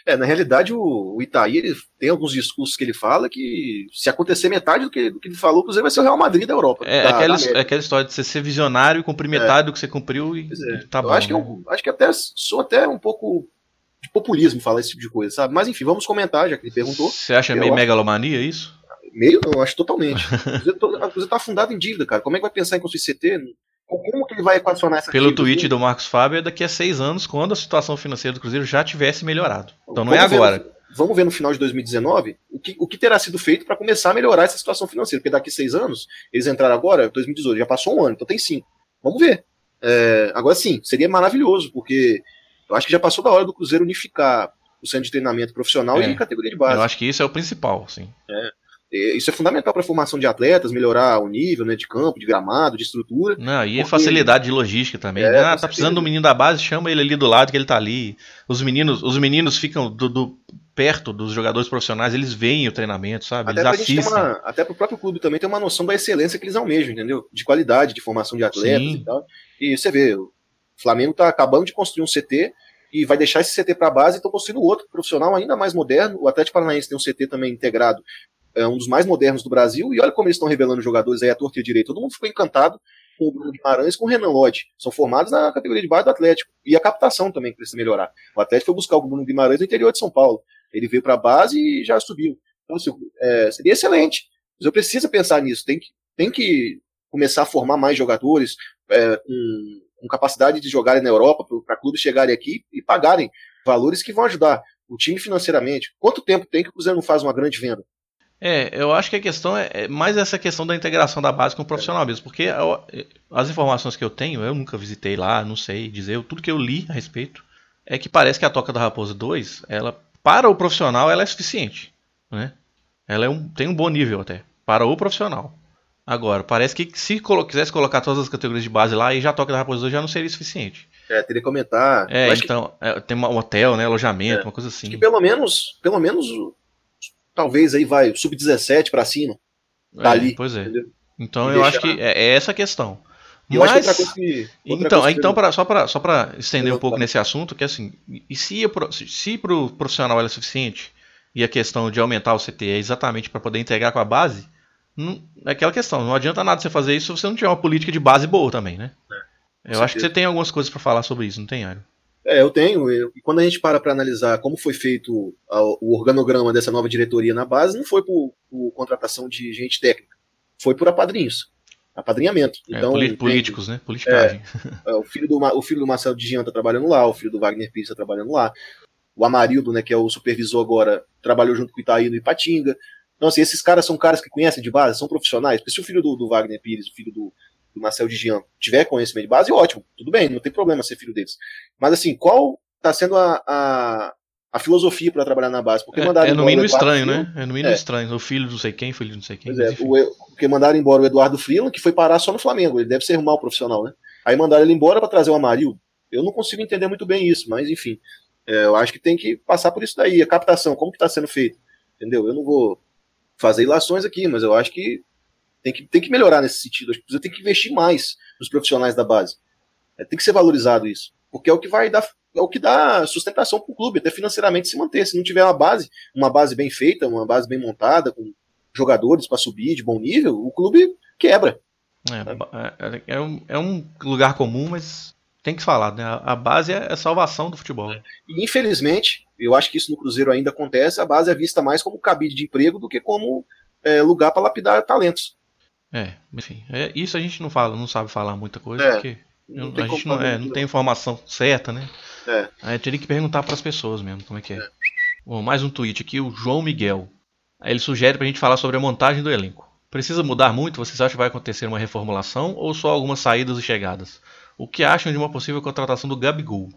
É, na realidade, o, o Itaí ele tem alguns discursos que ele fala que se acontecer metade do que, do que ele falou, o Cruzeiro vai ser o Real Madrid da Europa. É, da- aquela, da é aquela história de você ser visionário e cumprir metade do que você cumpriu e, é. e tá eu bom. acho que, né? eu, acho que até sou até um pouco de populismo falar esse tipo de coisa, sabe? Mas enfim, vamos comentar, já que ele perguntou. Você acha eu meio acho- megalomania isso? Meio não, acho totalmente. O Cruzeiro tá afundado em dívida, cara. Como é que vai pensar em construir CT? Como que ele vai equacionar essa Pelo tweet do Marcos Fábio, é daqui a seis anos, quando a situação financeira do Cruzeiro já tivesse melhorado. Então não é Vamos ver agora. no- vamos ver no final de 2019 o que, o que terá sido feito para começar a melhorar essa situação financeira. Porque daqui a seis anos, eles entraram agora, 2018, já passou um ano, então tem cinco. Vamos ver. É, agora sim, seria maravilhoso, porque eu acho que já passou da hora do Cruzeiro unificar o centro de treinamento profissional É. e categoria de base. Eu acho que isso é o principal, sim. É, Isso é fundamental para a formação de atletas, melhorar o nível né, de campo, de gramado, de estrutura. Não, e Porque- facilidade de logística também. É, ah, com tá precisando do menino da base, chama ele ali do lado que ele tá ali. Os meninos, os meninos ficam do, do- perto dos jogadores profissionais, eles veem o treinamento, sabe? Até Eles assistem. uma, até pro próprio clube também ter uma noção da excelência que eles almejam, entendeu? De qualidade, de formação de atletas Sim. e tal. E você vê, o Flamengo tá acabando de construir um CT e vai deixar esse CT para base e estão construindo outro profissional ainda mais moderno. O Atlético Paranaense tem um CT também integrado, é um dos mais modernos do Brasil, e olha como eles estão revelando jogadores aí à torta e à direita. Todo mundo ficou encantado com o Bruno Guimarães com o Renan Lodge. São formados na categoria de base do Atlético. E a captação também precisa melhorar. O Atlético foi buscar o Bruno Guimarães no interior de São Paulo. Ele veio para a base e já subiu. Então, assim, é, seria excelente. Mas eu preciso pensar nisso. Tem que, tem que começar a formar mais jogadores é, com, com capacidade de jogarem na Europa, para clubes chegarem aqui e pagarem valores que vão ajudar o time financeiramente. Quanto tempo tem que o Cruzeiro não faz uma grande venda? É, eu acho que a questão é, é mais essa questão da integração da base com o profissional mesmo, porque eu, as informações que eu tenho, eu nunca visitei lá, não sei dizer, tudo que eu li a respeito, é que parece que a Toca da Raposa 2, ela, para o profissional, ela é suficiente, né? Ela é um, tem um bom nível até, para o profissional. Agora, parece que se colo quisesse colocar todas as categorias de base lá, aí já Toca da Raposa 2 já não seria suficiente. É, teria que aumentar. É, então, que... é, tem um hotel, né, alojamento, é. uma coisa assim. Acho que pelo menos, pelo menos talvez aí vai sub-17 para cima. Dali. É, pois é. Entendeu? Então eu acho que é, é essa a questão. Mas, coisa que, então, então pra, só para só para estender um pouco nesse assunto, que assim, e se se para o profissional é suficiente e a questão de aumentar o CT é exatamente para poder integrar com a base, não, é aquela questão, não adianta nada você fazer isso se você não tiver uma política de base boa também, né? É, eu acho que você tem algumas coisas para falar sobre isso, não tem, Ário? É, eu tenho. E quando a gente para para analisar como foi feito a, o organograma dessa nova diretoria na base, não foi por, por contratação de gente técnica, foi por apadrinhos. Apadrinhamento. É, então, políticos, tem, né? Politicagem. É, é, o, filho do, o filho do Marcelo de Jean tá trabalhando lá, o filho do Wagner Pires tá trabalhando lá. O Amarildo, né, que é o supervisor agora, trabalhou junto com o Itaí no Ipatinga. Então, assim, esses caras são caras que conhecem de base, são profissionais. Porque se o filho do, do Wagner Pires, o filho do, do Marcelo de Jean tiver conhecimento de base, ótimo, tudo bem, não tem problema ser filho deles. Mas assim, qual está sendo a, a, a filosofia para trabalhar na base? Porque é, mandaram é no mínimo estranho, né? É no mínimo é. estranho. O filho de não sei quem, filho de não sei quem. Pois é, o, porque mandaram embora o Eduardo Freeland, que foi parar só no Flamengo. Ele deve ser um mau profissional, né? Aí mandaram ele embora para trazer o Amarildo. Eu não consigo entender muito bem isso, mas enfim. É, eu acho que tem que passar por isso daí. A captação, como que está sendo feita? Entendeu? Eu não vou fazer ilações aqui, mas eu acho que tem que, tem que melhorar nesse sentido. Acho que tem que investir mais nos profissionais da base. É, tem que ser valorizado isso. Porque é o que vai dar é o que dá sustentação para o clube, até financeiramente se manter. Se não tiver uma base, uma base bem feita, uma base bem montada, com jogadores para subir de bom nível, o clube quebra. É, é, é, um, é um lugar comum, mas tem que falar, né? A base é a salvação do futebol. E infelizmente, eu acho que isso no Cruzeiro ainda acontece, a base é vista mais como cabide de emprego do que como é, lugar para lapidar talentos. É, enfim, é, isso a gente não fala, não sabe falar muita coisa, é, porque não a gente não, é, não tem informação certa, né? É. Aí teria que perguntar para as pessoas mesmo como é que é. é. Bom, mais um tweet aqui, o João Miguel. Aí ele sugere para a gente falar sobre a montagem do elenco. Precisa mudar muito? Vocês acham que vai acontecer uma reformulação ou só algumas saídas e chegadas? O que acham de uma possível contratação do Gabigol?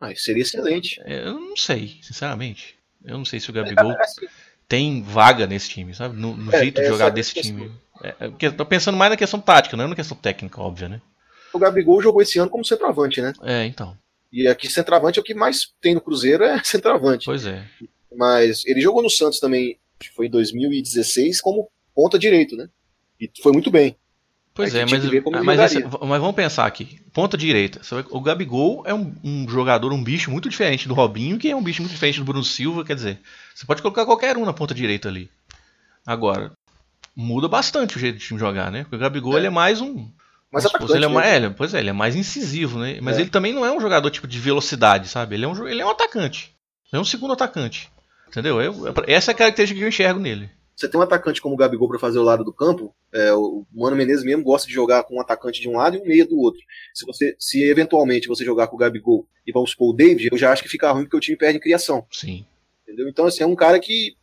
Ah, seria excelente. É, eu não sei, sinceramente. Eu não sei se o Gabigol é, assim, tem vaga nesse time, sabe? No, no é, jeito de jogar desse time. É, é, tô pensando mais na questão tática, não é na questão técnica, óbvia, né? O Gabigol jogou esse ano como centroavante, né? É, então. E aqui centroavante é o que mais tem no Cruzeiro, é centroavante. Pois é. Mas ele jogou no Santos também, foi em 2016, como ponta direito, né? E foi muito bem. Pois é, mas, mas, essa, mas, vamos pensar aqui. Ponta direita. O Gabigol é um, um, jogador, um bicho muito diferente do Robinho, que é um bicho muito diferente do Bruno Silva. Quer dizer, você pode colocar qualquer um na ponta direita ali. Agora, muda bastante o jeito de time jogar, né? Porque o Gabigol é. ele é mais um. Mas atacante, ele é mais, é, pois é, ele é mais incisivo, né? Mas é. ele também não é um jogador tipo de velocidade, sabe? Ele é um, ele é um atacante. Ele é um segundo atacante. Entendeu? Eu, essa é a característica que eu enxergo nele. Você tem um atacante como o Gabigol para fazer o lado do campo, é, o Mano Menezes mesmo gosta de jogar com um atacante de um lado e um meia do outro. Se você, se eventualmente você jogar com o Gabigol e vamos supor o David, eu já acho que fica ruim porque o time perde em criação. Sim. Entendeu? Então, assim, é um cara que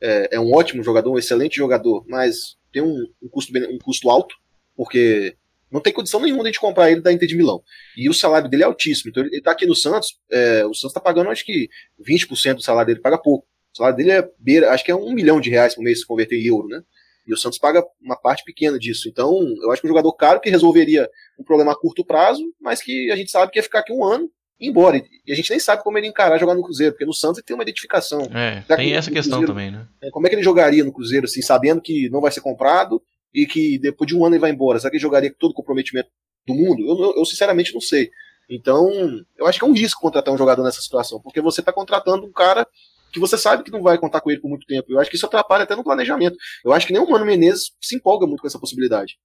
é, é um ótimo jogador, um excelente jogador, mas tem um, um, custo, um custo alto, porque não tem condição nenhuma de a gente comprar ele da Inter de Milão. E o salário dele é altíssimo. Então ele está aqui no Santos, é, o Santos está pagando acho que 20% do salário dele, paga pouco. O salário dele é beira, acho que é um milhão de reais por mês se converter em euro, né? E o Santos paga uma parte pequena disso. Então, eu acho que um jogador caro que resolveria um problema a curto prazo, mas que a gente sabe que ia ficar aqui um ano e ir embora. E a gente nem sabe como ele encarar jogar no Cruzeiro, porque no Santos ele tem uma identificação. É, tem essa questão Cruzeiro, também, né? É, como é que ele jogaria no Cruzeiro, assim, sabendo que não vai ser comprado e que depois de um ano ele vai embora? Será que ele jogaria com todo o comprometimento do mundo? Eu, eu, eu sinceramente não sei. Então, eu acho que é um risco contratar um jogador nessa situação, porque você está contratando um cara que você sabe que não vai contar com ele por muito tempo. Eu acho que isso atrapalha até no planejamento. Eu acho que nem o Mano Menezes se empolga muito com essa possibilidade.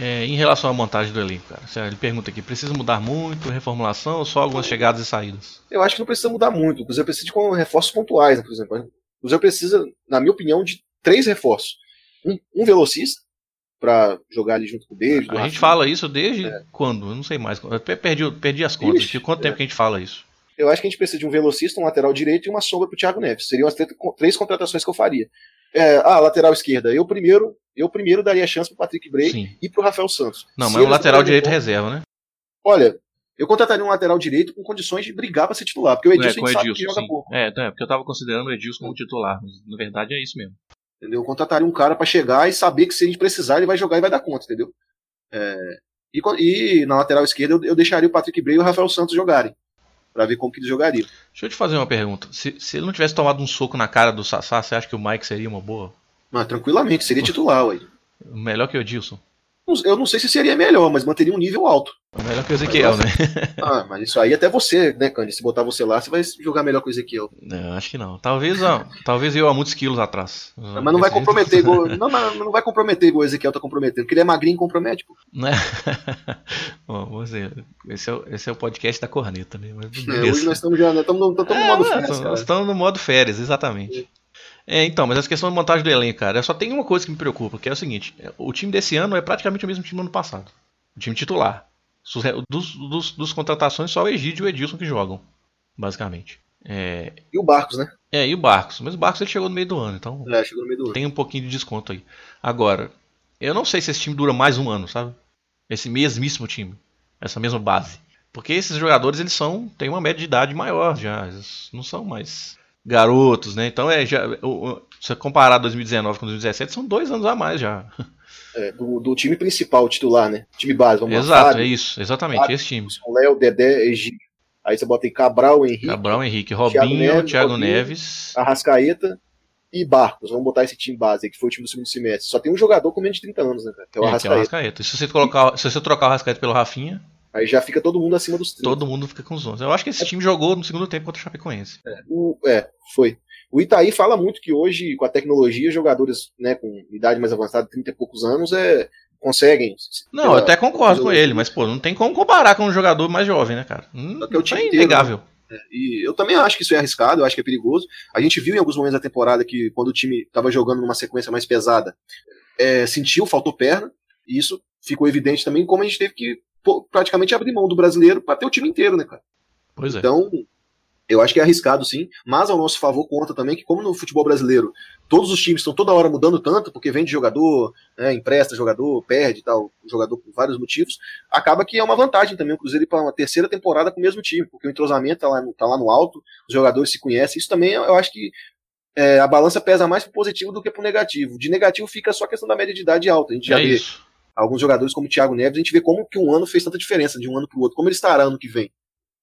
É, em relação à montagem do elenco, cara, ele pergunta aqui: precisa mudar muito, reformulação ou só algumas chegadas e saídas? Eu acho que não precisa mudar muito. O Cruzeiro precisa de reforços pontuais, né, por exemplo. O Cruzeiro precisa, na minha opinião, de três reforços: um, um velocista, para jogar ali junto com o David. A gente fala isso desde é. quando? Eu não sei mais. Eu perdi, perdi as contas. Ixi, quanto tempo é. que a gente fala isso? Eu acho que a gente precisa de um velocista, um lateral direito e uma sombra para o Thiago Neves. Seriam as três contratações que eu faria. É, ah, lateral esquerda. Eu primeiro, eu primeiro daria chance pro Patrick Bray Sim. e pro Rafael Santos. Não, Se mas o lateral direito derem reserva, né? Olha, eu contrataria um lateral direito com condições de brigar pra ser titular, porque o Edilson é, com a gente sabe que Edilson, joga sim. pouco. É, é, porque eu tava considerando o Edilson como titular, mas na verdade é isso mesmo. Entendeu? Eu contrataria um cara pra chegar e saber que se a gente precisar, ele vai jogar e vai dar conta, entendeu? É, e, e na lateral esquerda eu, eu deixaria o Patrick Bray e o Rafael Santos jogarem. Pra ver como que eles jogariam. Deixa eu te fazer uma pergunta. Se, se ele não tivesse tomado um soco na cara do Sassá, você acha que o Mike seria uma boa? Mas tranquilamente, seria titular, ué. Melhor que o Edilson? Eu não sei se seria melhor, mas manteria um nível alto. Melhor que o Ezequiel, né? Ah, mas isso aí até você, né, Candy? Se botar você lá, você vai jogar melhor que o Ezequiel. Não, acho que não. Talvez, ó, talvez eu há muitos quilos atrás. Mas não vai comprometer igual. Não, não vai comprometer igual o Ezequiel tá comprometendo. Porque ele é magrinho e compromete, pô. Né? Bom, vamos ver. Esse é, o, esse é o podcast da corneta, né? Mas É, hoje nós estamos já. Nós estamos no, estamos no É, modo férias, cara. nós estamos no modo férias, exatamente. É, então, mas essa questão de montagem do elenco, cara, só tem uma coisa que me preocupa, que é o seguinte: é, o time desse ano é praticamente o mesmo time do ano passado. O time titular. Sus- Dos, dos, dos contratações, só o Egídio e o Edilson que jogam, basicamente. É, E o Barcos, né? é, e o Barcos. Mas o Barcos ele chegou no meio do ano, então É, chegou no meio do ano. tem um pouquinho de desconto aí. Agora, eu não sei se esse time dura mais um ano, sabe? Esse mesmíssimo time. Essa mesma base. Porque esses jogadores, eles são. têm uma média de idade maior já. Eles não são mais garotos, né? Então é já. o- o- Se você comparar 2019 com 2017, são dois anos a mais já. É, do, do time principal, titular, né? Time base, vamos lá. Exato, é isso, exatamente, Fábio. esse time. Léo, Dedé, Egídio. Aí você bota aí Cabral, Henrique, Cabral, Henrique, Robinho, Neves, Thiago Robinho. Neves. Arrascaeta e Barcos. Vamos botar esse time base aí, que foi o time do segundo semestre. Só tem um jogador com menos de 30 anos, né, cara? Que é o É, que é o Arrascaeta. Arrascaeta. E se você, colocar, se você trocar o Arrascaeta pelo Rafinha, Aí já fica todo mundo acima dos 30. todo mundo fica com os 11. Eu acho que esse time jogou no segundo tempo contra o Chapecoense. O, é, foi. O Itaí fala muito que hoje, com a tecnologia, jogadores né, com idade mais avançada, 30 e poucos anos, é, conseguem. Não, eu até concordo com ele, mas pô, não tem como comparar com um jogador mais jovem, né, cara? Que é o time é inteiro, inegável. E eu também acho que isso é arriscado, eu acho que é perigoso. A gente viu em alguns momentos da temporada que quando o time estava jogando numa sequência mais pesada, é, sentiu, faltou perna, e isso ficou evidente também, como a gente teve que praticamente abrir mão do brasileiro para ter o time inteiro, né, cara? Pois é. Então, eu acho que é arriscado sim, mas ao nosso favor conta também que, como no futebol brasileiro, todos os times estão toda hora mudando tanto, porque vende jogador, né, empresta jogador, perde tal, jogador por vários motivos, acaba que é uma vantagem também o Cruzeiro ir para uma terceira temporada com o mesmo time, porque o entrosamento tá lá, no- tá lá no alto, os jogadores se conhecem, isso também eu acho que é, a balança pesa mais pro positivo do que pro negativo. De negativo fica só a questão da média de idade alta. A gente já é vê isso. Alguns jogadores como o Thiago Neves, a gente vê como que um ano fez tanta diferença de um ano para o outro, como ele estará ano que vem.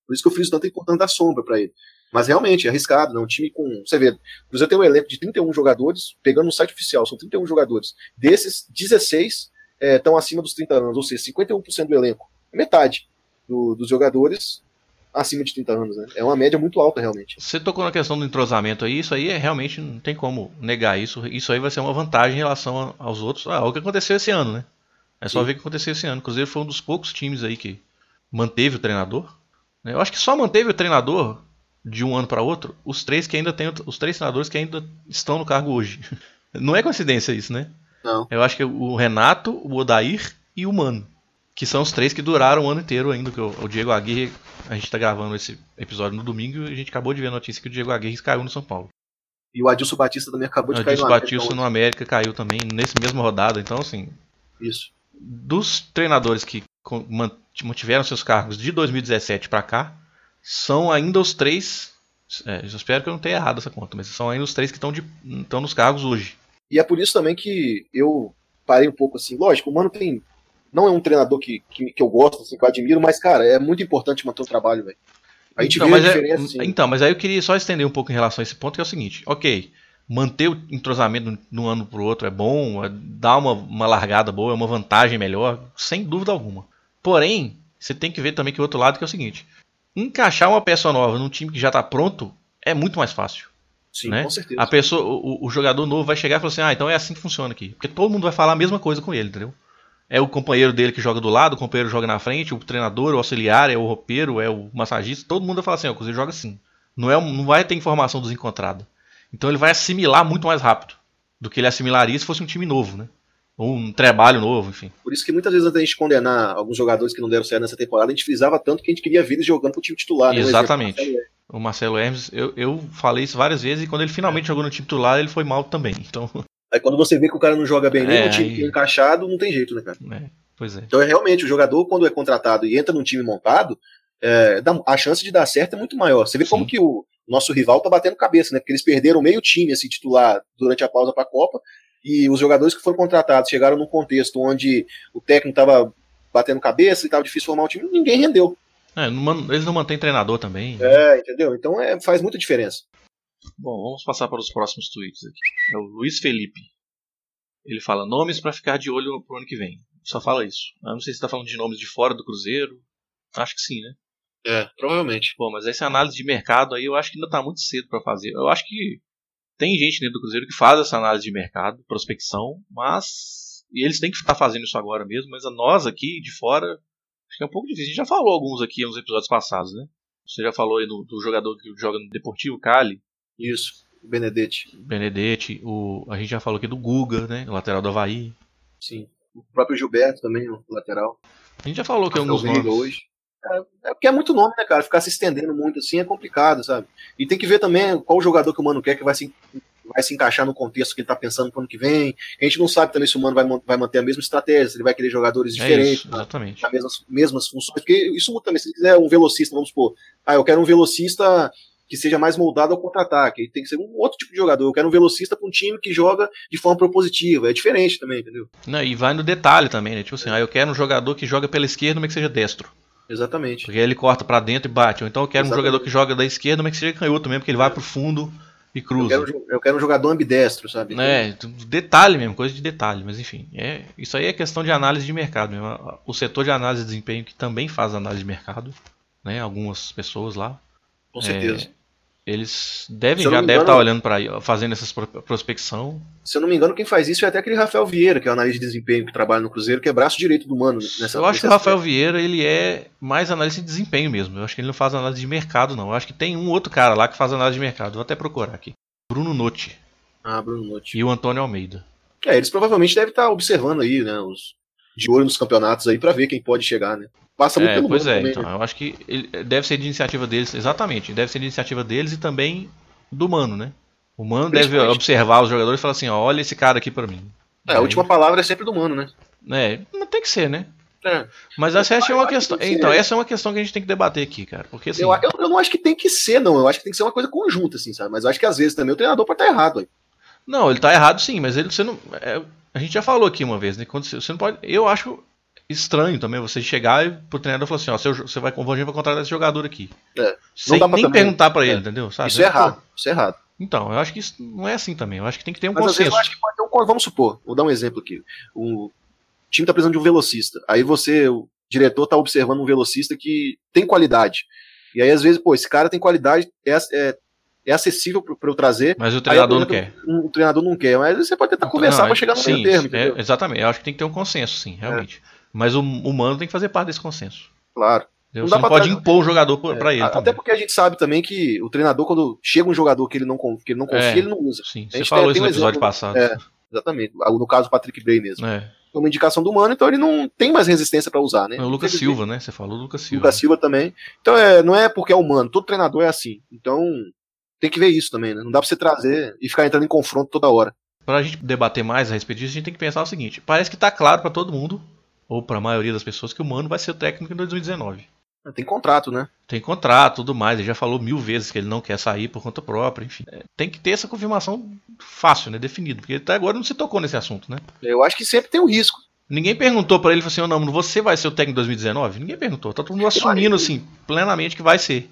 Por isso que eu fiz tanta importância da sombra para ele. Mas realmente é arriscado, né? Um time com. Você vê, o tem um elenco de 31 jogadores, pegando no site oficial, são 31 jogadores. Desses, 16 estão acima dos 30 anos, ou seja, 51% do elenco. Metade do- dos jogadores acima de 30 anos, né? É uma média muito alta, realmente. Você tocou na questão do entrosamento aí, isso aí é realmente não tem como negar isso. Isso aí vai ser uma vantagem em relação aos outros. Ah, o que aconteceu esse ano, né? É só Sim. ver o que aconteceu esse ano. O Cruzeiro foi um dos poucos times aí que manteve o treinador. né? Eu acho que só manteve o treinador de um ano para outro os três que ainda tem os três treinadores que ainda estão no cargo hoje. Não é coincidência isso, né? Não. Eu acho que o Renato, o Odair e o Mano. Que são os três que duraram o ano inteiro ainda. Que o, o Diego Aguirre, a gente tá gravando esse episódio no domingo e a gente acabou de ver a notícia que o Diego Aguirre caiu no São Paulo. E o Adilson Batista também acabou O de cair Adilson no América, Batista então, no América caiu também nesse mesma rodada. Então, assim, Isso. Dos treinadores que mantiveram seus cargos de 2017 para cá, são ainda os três. é, eu espero que eu não tenha errado essa conta, mas são ainda os três que estão de- estão nos cargos hoje. E é por isso também que eu parei um pouco assim. Lógico, o Mano tem. Não é um treinador que, que, que eu gosto, assim, que eu admiro, mas, cara, é muito importante manter o trabalho, velho. A gente então, vê a é- diferença, assim. então, mas aí eu queria só estender um pouco em relação a esse ponto, que é o seguinte, ok, manter o entrosamento de um ano pro outro é bom, é- dá uma, uma largada boa, é uma vantagem melhor, sem dúvida alguma. Porém, você tem que ver também que o outro lado que é o seguinte, encaixar uma peça nova num time que já tá pronto é muito mais fácil. Sim, né? com certeza. A pessoa, o, o jogador novo vai chegar e falar assim, ah, então é assim que funciona aqui. Porque todo mundo vai falar a mesma coisa com ele, entendeu? É o companheiro dele que joga do lado, o companheiro joga na frente, o treinador, o auxiliar, é o roupeiro, é o massagista, todo mundo vai falar assim, ó, o Cruzeiro joga assim. Não, é, não vai ter informação desencontrada. Então ele vai assimilar muito mais rápido do que ele assimilaria se fosse um time novo, né? Ou um trabalho novo, enfim. Por isso que muitas vezes antes da gente condenar alguns jogadores que não deram certo nessa temporada, a gente frisava tanto que a gente queria ver eles jogando pro time titular. né? Exemplo, Exatamente. O Marcelo Hermes, eu, eu falei isso várias vezes e quando ele finalmente jogou no time titular, ele foi mal também. Então, Aí quando você vê que o cara não joga bem nem É, no time aí- é encaixado, não tem jeito, né, cara? é, pois é. Então é realmente, o jogador, quando é contratado e entra num time montado, é, a chance de dar certo é muito maior. Você vê como Sim. que o nosso rival tá batendo cabeça, né? Porque eles perderam meio time assim, titular durante a pausa para a Copa, e os jogadores que foram contratados chegaram num contexto onde o técnico tava batendo cabeça e tava difícil formar um time, ninguém rendeu. É, eles não mantêm treinador também. É, entendeu? Então é, faz muita diferença. Bom, vamos passar para os próximos tweets aqui. É o Luiz Felipe. Ele fala nomes para ficar de olho pro ano que vem. Só fala isso. Eu não sei se está falando de nomes de fora do Cruzeiro. Acho que sim, né? É, provavelmente. Bom, mas essa análise de mercado aí eu acho que ainda está muito cedo para fazer. Eu acho que tem gente dentro do Cruzeiro que faz essa análise de mercado, prospecção, mas e eles têm que estar fazendo isso agora mesmo. Mas a nós aqui de fora acho que é um pouco difícil. A gente já falou alguns aqui nos episódios passados, né? Você já falou aí do, do jogador que joga no Deportivo Cali, Isso, Benedetti. Benedetti, o, a gente já falou aqui do Guga, né? O lateral do Havaí. Sim. O próprio Gilberto também, o lateral. A gente já falou que alguns Rafael Veiga nomes. hoje. É, é porque é muito nome, né, cara? Ficar se estendendo muito assim é complicado, sabe? E tem que ver também qual jogador que o Mano quer que vai se, vai se encaixar no contexto que ele tá pensando pro ano que vem. A gente não sabe também se o Mano vai, vai manter a mesma estratégia, se ele vai querer jogadores É diferentes, isso, exatamente. as mesmas, mesmas funções. Porque isso muda também. Se ele quiser um velocista, vamos supor, ah, eu quero um velocista que seja mais moldado ao contra-ataque. Tem que ser um outro tipo de jogador. Eu quero um velocista para um time que joga de forma propositiva. É diferente também, entendeu? Não, e vai no detalhe também, né? Tipo assim, ah, eu quero um jogador que joga pela esquerda, mas que seja destro. Exatamente. Porque ele corta pra dentro e bate. Ou então eu quero um Exatamente. jogador que joga da esquerda, mas que seja canhoto mesmo, porque ele vai pro fundo e Eu cruza. quero, um jo- eu quero um jogador ambidestro, sabe? É, detalhe mesmo, coisa de detalhe, mas enfim. É, isso aí é questão de análise de mercado mesmo. O setor de análise de desempenho que também faz análise de mercado, né? Algumas pessoas lá. Com certeza. Eles devem já devem estar olhando para fazendo essas pro- prospecção. Se eu não me engano, quem faz isso é até aquele Rafael Vieira, que é o analista de desempenho que trabalha no Cruzeiro, que é braço direito do Mano. Nessa, eu acho que o Rafael. Vieira ele é mais analista de desempenho mesmo. Eu acho que ele não faz análise de mercado, não. Eu acho que tem um outro cara lá que faz análise de mercado. Vou até procurar aqui. Bruno Notti Ah, Bruno Notti. e o Antônio Almeida. É, eles provavelmente devem estar observando aí, né? Os de olho nos campeonatos aí pra ver quem pode chegar, né? Passa muito É, pelo pois é, também, então. né? Eu acho que ele- deve ser de iniciativa deles, exatamente. Deve ser de iniciativa deles e também do Mano, né? O Mano deve observar os jogadores e falar assim: ó, olha esse cara aqui pra mim. É, a última palavra é sempre do Mano, né? É, tem que ser, né? É. Mas essa é uma questão. que. Então, essa é uma questão que a gente tem que debater aqui, cara. Porque assim. Eu, eu, eu não acho que tem que ser, não. Eu acho que tem que ser uma coisa conjunta, assim, sabe? Mas eu acho que às vezes também o treinador pode estar errado. Aí. Não, ele tá errado sim, mas ele você não. é, a gente já falou aqui uma vez, né? Quando você, você não pode. Eu acho estranho também você chegar e pro treinador falar assim, ó, seu, você vai, gente vai contratar esse jogador aqui. É, Sem nem também- perguntar pra ele, é. entendeu? Sabe? Isso é errado. Isso é errado. Então, eu acho que isso não é assim também. Eu acho que tem que ter um Mas às vezes consenso. eu acho que pode ter um. Vamos supor, vou dar um exemplo aqui. O time tá precisando de um velocista. Aí você, o diretor, tá observando um velocista que tem qualidade. E aí, às vezes, pô, esse cara tem qualidade, é, é, é acessível pra pra eu trazer. Mas o treinador não quer. exemplo, O treinador não quer. Mas você pode tentar conversar Não, pra chegar no sim, meio termo, é? É. exatamente. Eu acho que tem que ter um consenso, sim, realmente. Mas o humano tem que fazer parte desse consenso. Claro. Não Você não pode impor o jogador pra É, ele. Até também. porque a gente sabe também que o treinador, quando chega um jogador que ele não, que ele não confia, É. ele não usa. Sim, você falou tem- isso tem no episódio exemplo, passado. é. Exatamente. Ah, No caso do Patrick Bray mesmo. É. É uma indicação do Mano, então ele não tem mais resistência pra usar, né? O Lucas. Silva, né? Você falou do Lucas O Silva. Lucas Silva também. Então é, não é porque é humano, todo treinador é assim. Então tem que ver isso também, né? Não dá pra você trazer e ficar entrando em confronto toda hora. Pra gente debater mais a respeito disso, a gente tem que pensar o seguinte: parece que tá claro pra todo mundo, ou pra maioria das pessoas, que o Mano vai ser o técnico em 2019. Tem contrato, né? Tem contrato, tudo mais, ele já falou mil vezes que ele não quer sair por conta própria, enfim. É, tem que ter essa confirmação fácil, né? Definido, porque até agora não se tocou nesse assunto, né? Eu acho que sempre tem um risco. Ninguém perguntou pra ele, falou assim, ô não, você vai ser o técnico em 2019? Ninguém perguntou, tá todo mundo assumindo, assim, plenamente que vai ser.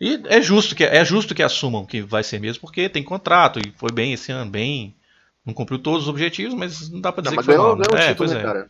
E é justo que, é justo que assumam que vai ser mesmo, porque tem contrato, e foi bem esse ano, bem... Não cumpriu todos os objetivos, mas não dá pra Não, dizer mas que foi ganhou, mal, né? ganhou É, título, né, é. cara?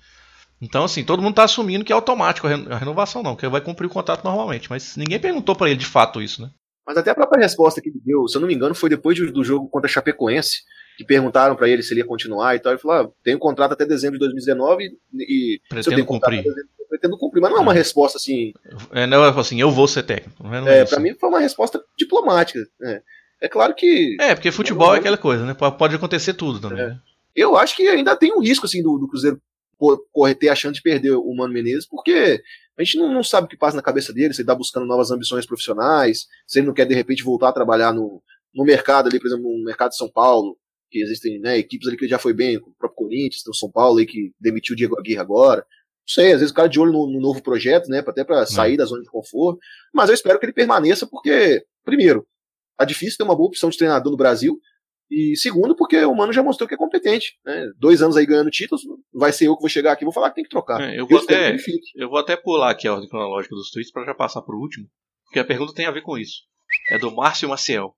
Então, assim, todo mundo tá assumindo que é automático a ren- a renovação, não, que ele vai cumprir o contrato normalmente. Mas ninguém perguntou pra ele de fato isso, né? Mas até a própria resposta que ele deu, se eu não me engano, foi depois do do jogo contra a Chapecoense, que perguntaram pra ele se ele ia continuar e tal. Ele falou: ah, tenho contrato até dezembro de 2019 e, Pretendo cumprir. dezembro, pretendo cumprir. Mas não é uma resposta assim. É, não, ela falou assim, eu vou ser técnico. Não é, não É, pra mim foi uma resposta diplomática. É, é claro que É, porque futebol é aquela coisa, né? Pode acontecer tudo também. É. né? eu acho que ainda tem um risco assim do, do Cruzeiro correr ter a chance de perder o Mano Menezes, porque a gente não, não, sabe o que passa na cabeça dele, se ele está buscando novas ambições profissionais, se ele não quer de repente voltar a trabalhar no, no mercado ali, por exemplo, no mercado de São Paulo, que existem né, equipes ali que ele já foi bem, como o próprio Corinthians, tem o São Paulo aí que demitiu o Diego Aguirre agora. Não sei, às vezes o cara de olho no, no novo projeto, né, até para sair da zona de conforto, mas eu espero que ele permaneça porque, primeiro, tá difícil ter uma boa opção de treinador no Brasil, e segundo, porque o Mano já mostrou que é competente. Né? Dois anos aí ganhando títulos, vai ser eu que vou chegar aqui e vou falar que tem que trocar. É, eu, vou até, eu vou até pular aqui a ordem cronológica dos tweets para já passar para o último, porque a pergunta tem a ver com isso. É do Márcio Maciel.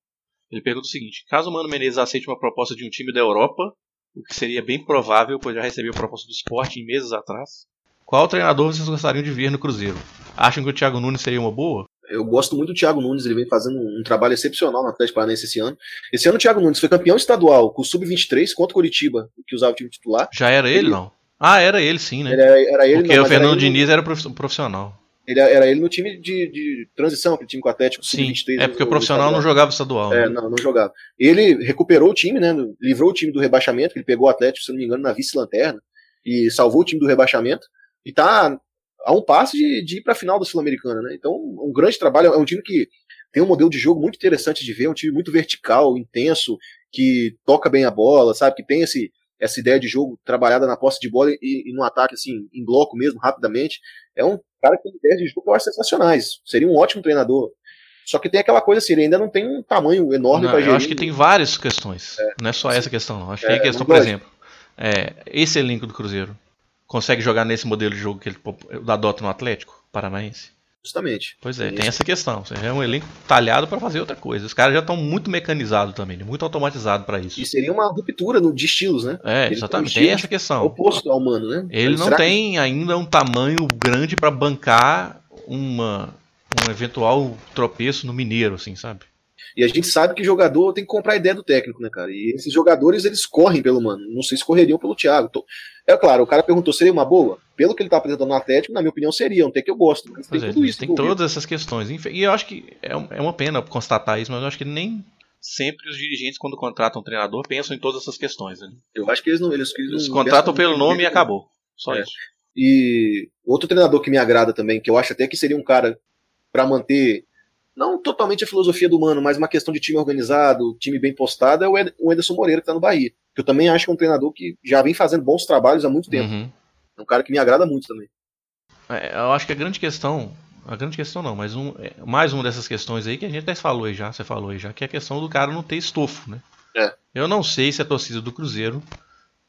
Ele pergunta o seguinte: caso o Mano Menezes aceite uma proposta de um time da Europa, o que seria bem provável, pois já recebeu a proposta do esporte em meses atrás, qual treinador vocês gostariam de ver no Cruzeiro? Acham que o Thiago Nunes seria uma boa? Eu gosto muito do Thiago Nunes, ele vem fazendo um, trabalho excepcional no Atlético Paranaense esse ano. Esse ano o Thiago Nunes foi campeão estadual com o Sub-23 contra o Curitiba, que usava o time titular. Já era ele, ele não? Ah, era ele sim, né? Era, era ele, Porque não, o Fernando era Diniz era profissional. Ele era ele no time de, de transição, aquele time com o Atlético Sub-23. É porque o profissional não jogava estadual. É, né? não, não jogava. Ele recuperou o time, né? Livrou o time do rebaixamento, ele pegou o Atlético, se não me engano, na vice-lanterna, e salvou o time do rebaixamento. E tá a um passo de, de ir para a final da Sul-Americana, né? Então, um grande trabalho. É um time que tem um modelo de jogo muito interessante de ver, um time muito vertical, intenso, que toca bem a bola, sabe? Que tem esse, essa ideia de jogo trabalhada na posse de bola e, e no ataque, assim, em bloco mesmo, rapidamente. É um cara que tem ideias de jogo que eu acho sensacionais. Seria um ótimo treinador. Só que tem aquela coisa assim, ele ainda não tem um tamanho enorme para gerir. Eu acho que tem várias questões. É, não é só sim. essa questão, não. Acho que é, tem questão, por exemplo, é, esse elenco do Cruzeiro consegue jogar nesse modelo de jogo que ele adota no Atlético Paranaense? Justamente. Pois é, tem essa questão. É um elenco talhado para fazer outra coisa. Os caras já estão muito mecanizados também, né? muito automatizado para isso. E seria uma ruptura no, de estilos, né? É, ele exatamente. Tem, um tem essa questão. Oposto ao humano, né? Ele não tem que... ainda um tamanho grande para bancar uma, um eventual tropeço no Mineiro, assim, sabe? E a gente sabe que jogador tem que comprar a ideia do técnico, né, cara? E esses jogadores, eles correm pelo mano. Não sei se correriam pelo Thiago. É claro, o cara perguntou, seria uma boa? Pelo que ele tá apresentando no Atlético, na minha opinião, seria. Um tem que eu gosto. Mas tem é, tudo isso. Tem todas essas questões. E eu acho que é, é uma pena constatar isso, mas eu acho que nem sempre os dirigentes, quando contratam um treinador, pensam em todas essas questões. Né? Eu acho que eles não. Eles, eles, eles contratam pelo nome e acabou. Só é. isso. E outro treinador que me agrada também, que eu acho até que seria um cara para manter não totalmente a filosofia do Mano, mas uma questão de time organizado, time bem postado, é o Ederson Moreira que está no Bahia. Que eu também acho que é um treinador que já vem fazendo bons trabalhos há muito tempo. Uhum. É um cara que me agrada muito também. É, eu acho que a grande questão, a grande questão não, mas um, é, mais uma dessas questões aí que a gente até falou aí já, você falou aí já, que é a questão do cara não ter estofo, né? É. Eu não sei se a torcida do Cruzeiro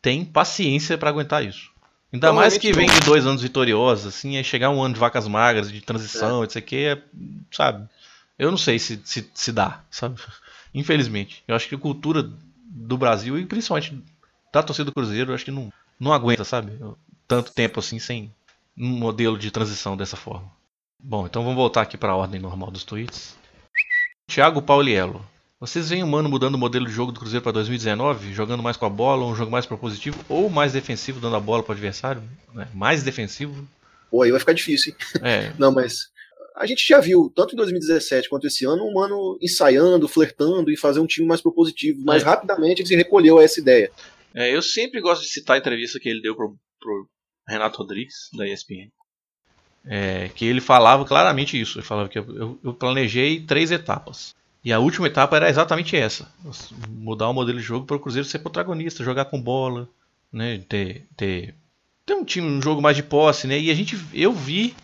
tem paciência para aguentar isso. Ainda mais que vem de dois anos vitoriosos, assim, aí chegar um ano de vacas magras, de transição, é. isso aqui, é, sabe? Eu não sei se, se, se dá, sabe? Infelizmente. Eu acho que a cultura do Brasil, e principalmente da torcida do Cruzeiro, eu acho que não, não aguenta, sabe? Tanto tempo assim sem um modelo de transição dessa forma. Bom, então vamos voltar aqui para a ordem normal dos tweets. Thiago Pauliello. Vocês veem o Mano mudando o modelo de jogo do Cruzeiro para 2019? Jogando mais com a bola, um jogo mais propositivo ou mais defensivo, dando a bola para o adversário? Né? Mais defensivo? Pô, aí vai ficar difícil, hein? É. Não, mas a gente já viu, tanto em 2017 quanto esse ano, um mano ensaiando, flertando e fazer um time mais propositivo. Mas é. rapidamente ele se recolheu a essa ideia. É, eu sempre gosto de citar a entrevista que ele deu pro, pro Renato Rodrigues, da ESPN. É, que ele falava claramente isso. Ele falava que eu, eu, planejei três etapas. E a última etapa era exatamente essa: mudar o modelo de jogo para o Cruzeiro ser protagonista, jogar com bola, né, ter, ter, ter um time, um jogo mais de posse, né? E a gente, eu vi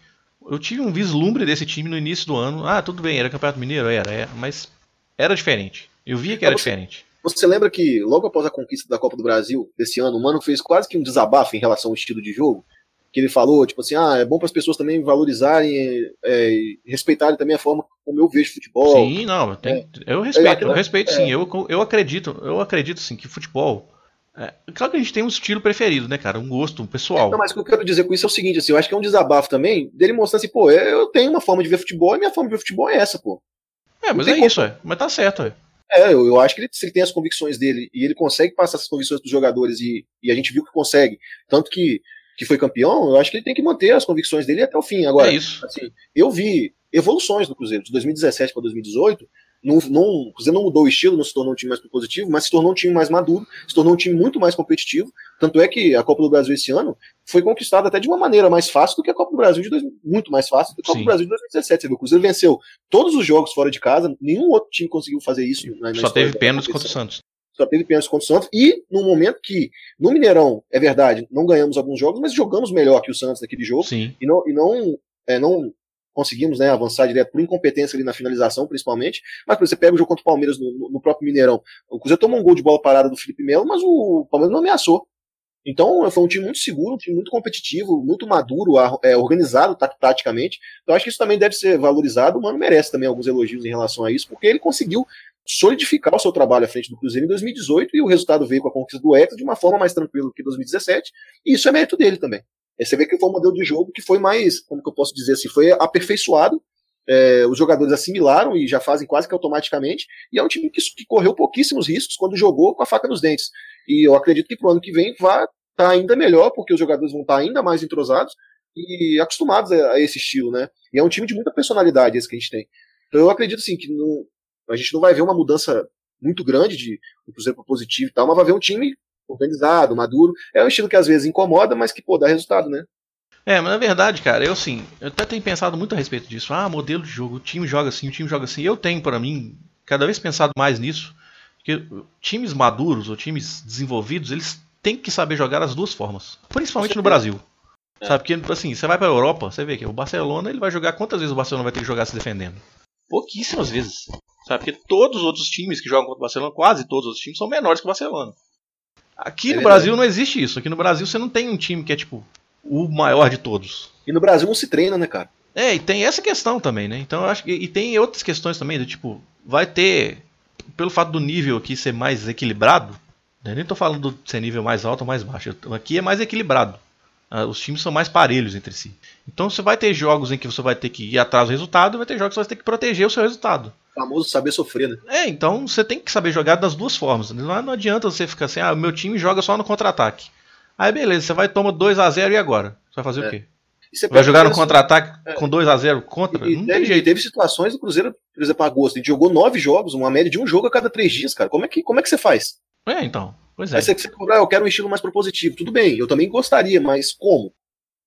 eu tive um vislumbre desse time no início do ano. Ah, tudo bem, era Campeonato Mineiro? Era, era mas era diferente. Eu via que era você, diferente. Você lembra que logo após a conquista da Copa do Brasil desse ano, o Mano fez quase que um desabafo em relação ao estilo de jogo? Que ele falou, tipo assim, ah, é bom para as pessoas também valorizarem é, e respeitarem também a forma como eu vejo futebol. Sim, não, tem, é. eu respeito, eu respeito sim. É. Eu, eu acredito, eu acredito sim que futebol é, claro que a gente tem um estilo preferido, né, cara? Um gosto um pessoal. Não, mas o que eu quero dizer com isso é o seguinte, assim, eu acho que é um desabafo também dele mostrando assim, pô, eu tenho uma forma de ver futebol e minha forma de ver futebol é essa, pô. É, mas é como... isso, é. Mas tá certo, é. É, eu, eu acho que ele, se ele tem as convicções dele e ele consegue passar essas convicções pros jogadores e, e a gente viu que consegue, tanto que, que foi campeão, eu acho que ele tem que manter as convicções dele até o fim. Agora, é isso. Assim, eu vi evoluções no Cruzeiro, de 2017 para 2018, Não, não, Cruzeiro não mudou o estilo, não se tornou um time mais positivo, mas se tornou um time mais maduro, se tornou um time muito mais competitivo. Tanto é que a Copa do Brasil esse ano foi conquistada até de uma maneira mais fácil do que a Copa do Brasil de dois, muito mais fácil do que a Copa Sim. do Brasil de 2017. Você viu, o Cruzeiro venceu todos os jogos fora de casa, nenhum outro time conseguiu fazer isso. Na, na Só teve pênalti contra o Santos só teve pênalti contra o Santos, e no momento que, no Mineirão, é verdade, não ganhamos alguns jogos, mas jogamos melhor que o Santos naquele jogo, Sim. e não, e não, é, não conseguimos né, avançar direto por incompetência ali na finalização, principalmente, mas você pega o jogo contra o Palmeiras no, no próprio Mineirão, o Cruzeiro tomou um gol de bola parada do Felipe Melo, mas o Palmeiras não ameaçou. Então foi um time muito seguro, um time muito competitivo, muito maduro, é, organizado taticamente. Então acho que isso também deve ser valorizado. O Mano merece também alguns elogios em relação a isso, porque ele conseguiu solidificar o seu trabalho à frente do Cruzeiro em 2018 e o resultado veio com a conquista do Hexa de uma forma mais tranquila que 2017, e isso é mérito dele também. É, você vê que foi um modelo de jogo que foi mais, como que eu posso dizer assim, foi aperfeiçoado, é, os jogadores assimilaram e já fazem quase que automaticamente, e é um time que, que, correu pouquíssimos riscos quando jogou com a faca nos dentes. E eu acredito que pro ano que vem vai estar tá ainda melhor, porque os jogadores vão estar tá ainda mais entrosados e acostumados a, a, esse estilo, né? E é um time de muita personalidade esse que a gente tem. Então eu acredito assim que não, a gente não vai ver uma mudança muito grande de do Cruzeiro positivo e tal, mas vai ver um time organizado, maduro. É um estilo que às vezes incomoda, mas que pô, dá resultado, né? É, mas na verdade, cara, eu sim, eu até tenho pensado muito a respeito disso. Ah, modelo de jogo, o time joga assim, o time joga assim. Eu tenho para mim cada vez pensado mais nisso, que times maduros ou times desenvolvidos, eles têm que saber jogar as duas formas, principalmente no Brasil. É. Sabe, porque assim, você vai para a Europa, você vê que o Barcelona, ele vai jogar quantas vezes o Barcelona vai ter que jogar se defendendo? Pouquíssimas vezes. Sabe? Porque todos os outros times que jogam contra o Barcelona, quase todos os outros times, são menores que o Barcelona. Aqui é no verdade. Brasil não existe isso. Aqui no Brasil você não tem um time que é tipo o maior de todos. E no Brasil não se treina, né, cara? É, e tem essa questão também, né? Então eu acho que. E tem outras questões também, do tipo, vai ter. Pelo fato do nível aqui ser mais equilibrado, né? nem tô falando de ser nível mais alto ou mais baixo. Aqui é mais equilibrado. Ah, os times são mais parelhos entre si. Então você vai ter jogos em que você vai ter que ir atrás do resultado, e vai ter jogos que você vai ter que proteger o seu resultado. O famoso saber sofrer, né? É, então você tem que saber jogar das duas formas. Não, não adianta você ficar assim, ah, meu time joga só no contra-ataque. Aí beleza, você vai tomar 2 a 0 e agora? Você vai fazer é. o quê? Vai jogar no contra-ataque é. com 2 a 0 contra? E, não teve, tem jeito. Teve situações do Cruzeiro, por exemplo, agosto, gente jogou nove jogos, uma média de um jogo a cada três dias, cara. Como é que, como é que você faz? É, então. Pois é. Aí você, você ah, eu quero um estilo mais propositivo. Tudo bem, eu também gostaria, mas como?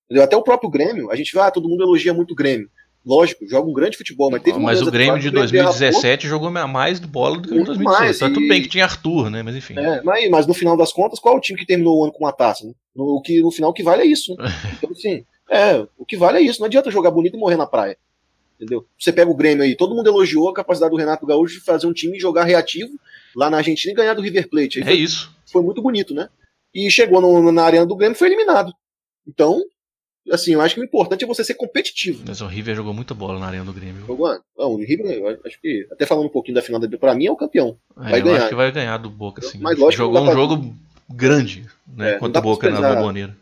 Entendeu? Até o próprio Grêmio, a gente vê, ah, todo mundo elogia muito o Grêmio. Lógico, joga um grande futebol, mas teve Mas o Grêmio de 2017 jogou mais bola do que em 2018. Mais, tá, Tudo bem que tinha Arthur, né? Mas enfim. É, mas, mas, no final das contas, qual é o time que terminou o ano com uma taça? Né? No, o que, no final o que vale é isso. Né? Então, assim, é, o que vale é isso. Não adianta jogar bonito e morrer na praia. Entendeu? Você pega o Grêmio aí, todo mundo elogiou a capacidade do Renato Gaúcho de fazer um time jogar reativo lá na Argentina e ganhar do River Plate. Aí é foi, isso. Foi muito bonito, né? E chegou no, na arena do Grêmio e foi eliminado. Então, assim, eu acho que o importante é você ser competitivo. Mas o River jogou muita bola na arena do Grêmio. Jogou? Não, o River, eu acho que, até falando um pouquinho da final, da, pra mim é o campeão. É, vai ganhar. acho que vai ganhar do Boca, sim. Mas lógico jogou um pra... jogo grande, né, é, contra o Boca na Bomboneira.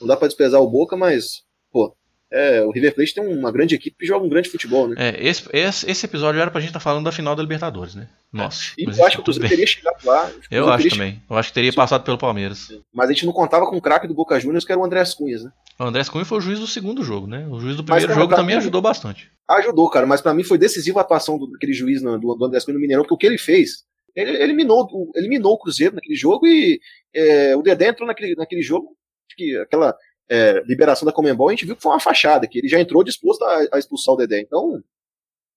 Não dá pra desprezar o Boca, mas, pô, é, o River Plate tem uma grande equipe que joga um grande futebol, né? É, esse, esse, esse episódio era pra gente estar tá falando da final da Libertadores, né? Nossa. E eu acho que o Cruzeiro teria chegado lá. Eu acho também. Eu acho que teria passado pelo Palmeiras. Mas a gente não contava com o craque do Boca Juniors, que era o André Cunhas, né? O André Cunha foi o juiz do segundo jogo, né? O juiz do primeiro mas, jogo também ajudou bastante. Ajudou, cara, mas para mim foi decisiva a atuação daquele juiz do, do André Cunha no Mineirão, porque o que ele fez, ele eliminou, eliminou o Cruzeiro naquele jogo e é, o Dedé entrou naquele, naquele jogo, que aquela é, liberação da Comembol, a gente viu que foi uma fachada, que ele já entrou disposto a, a expulsar o Dedé. Então,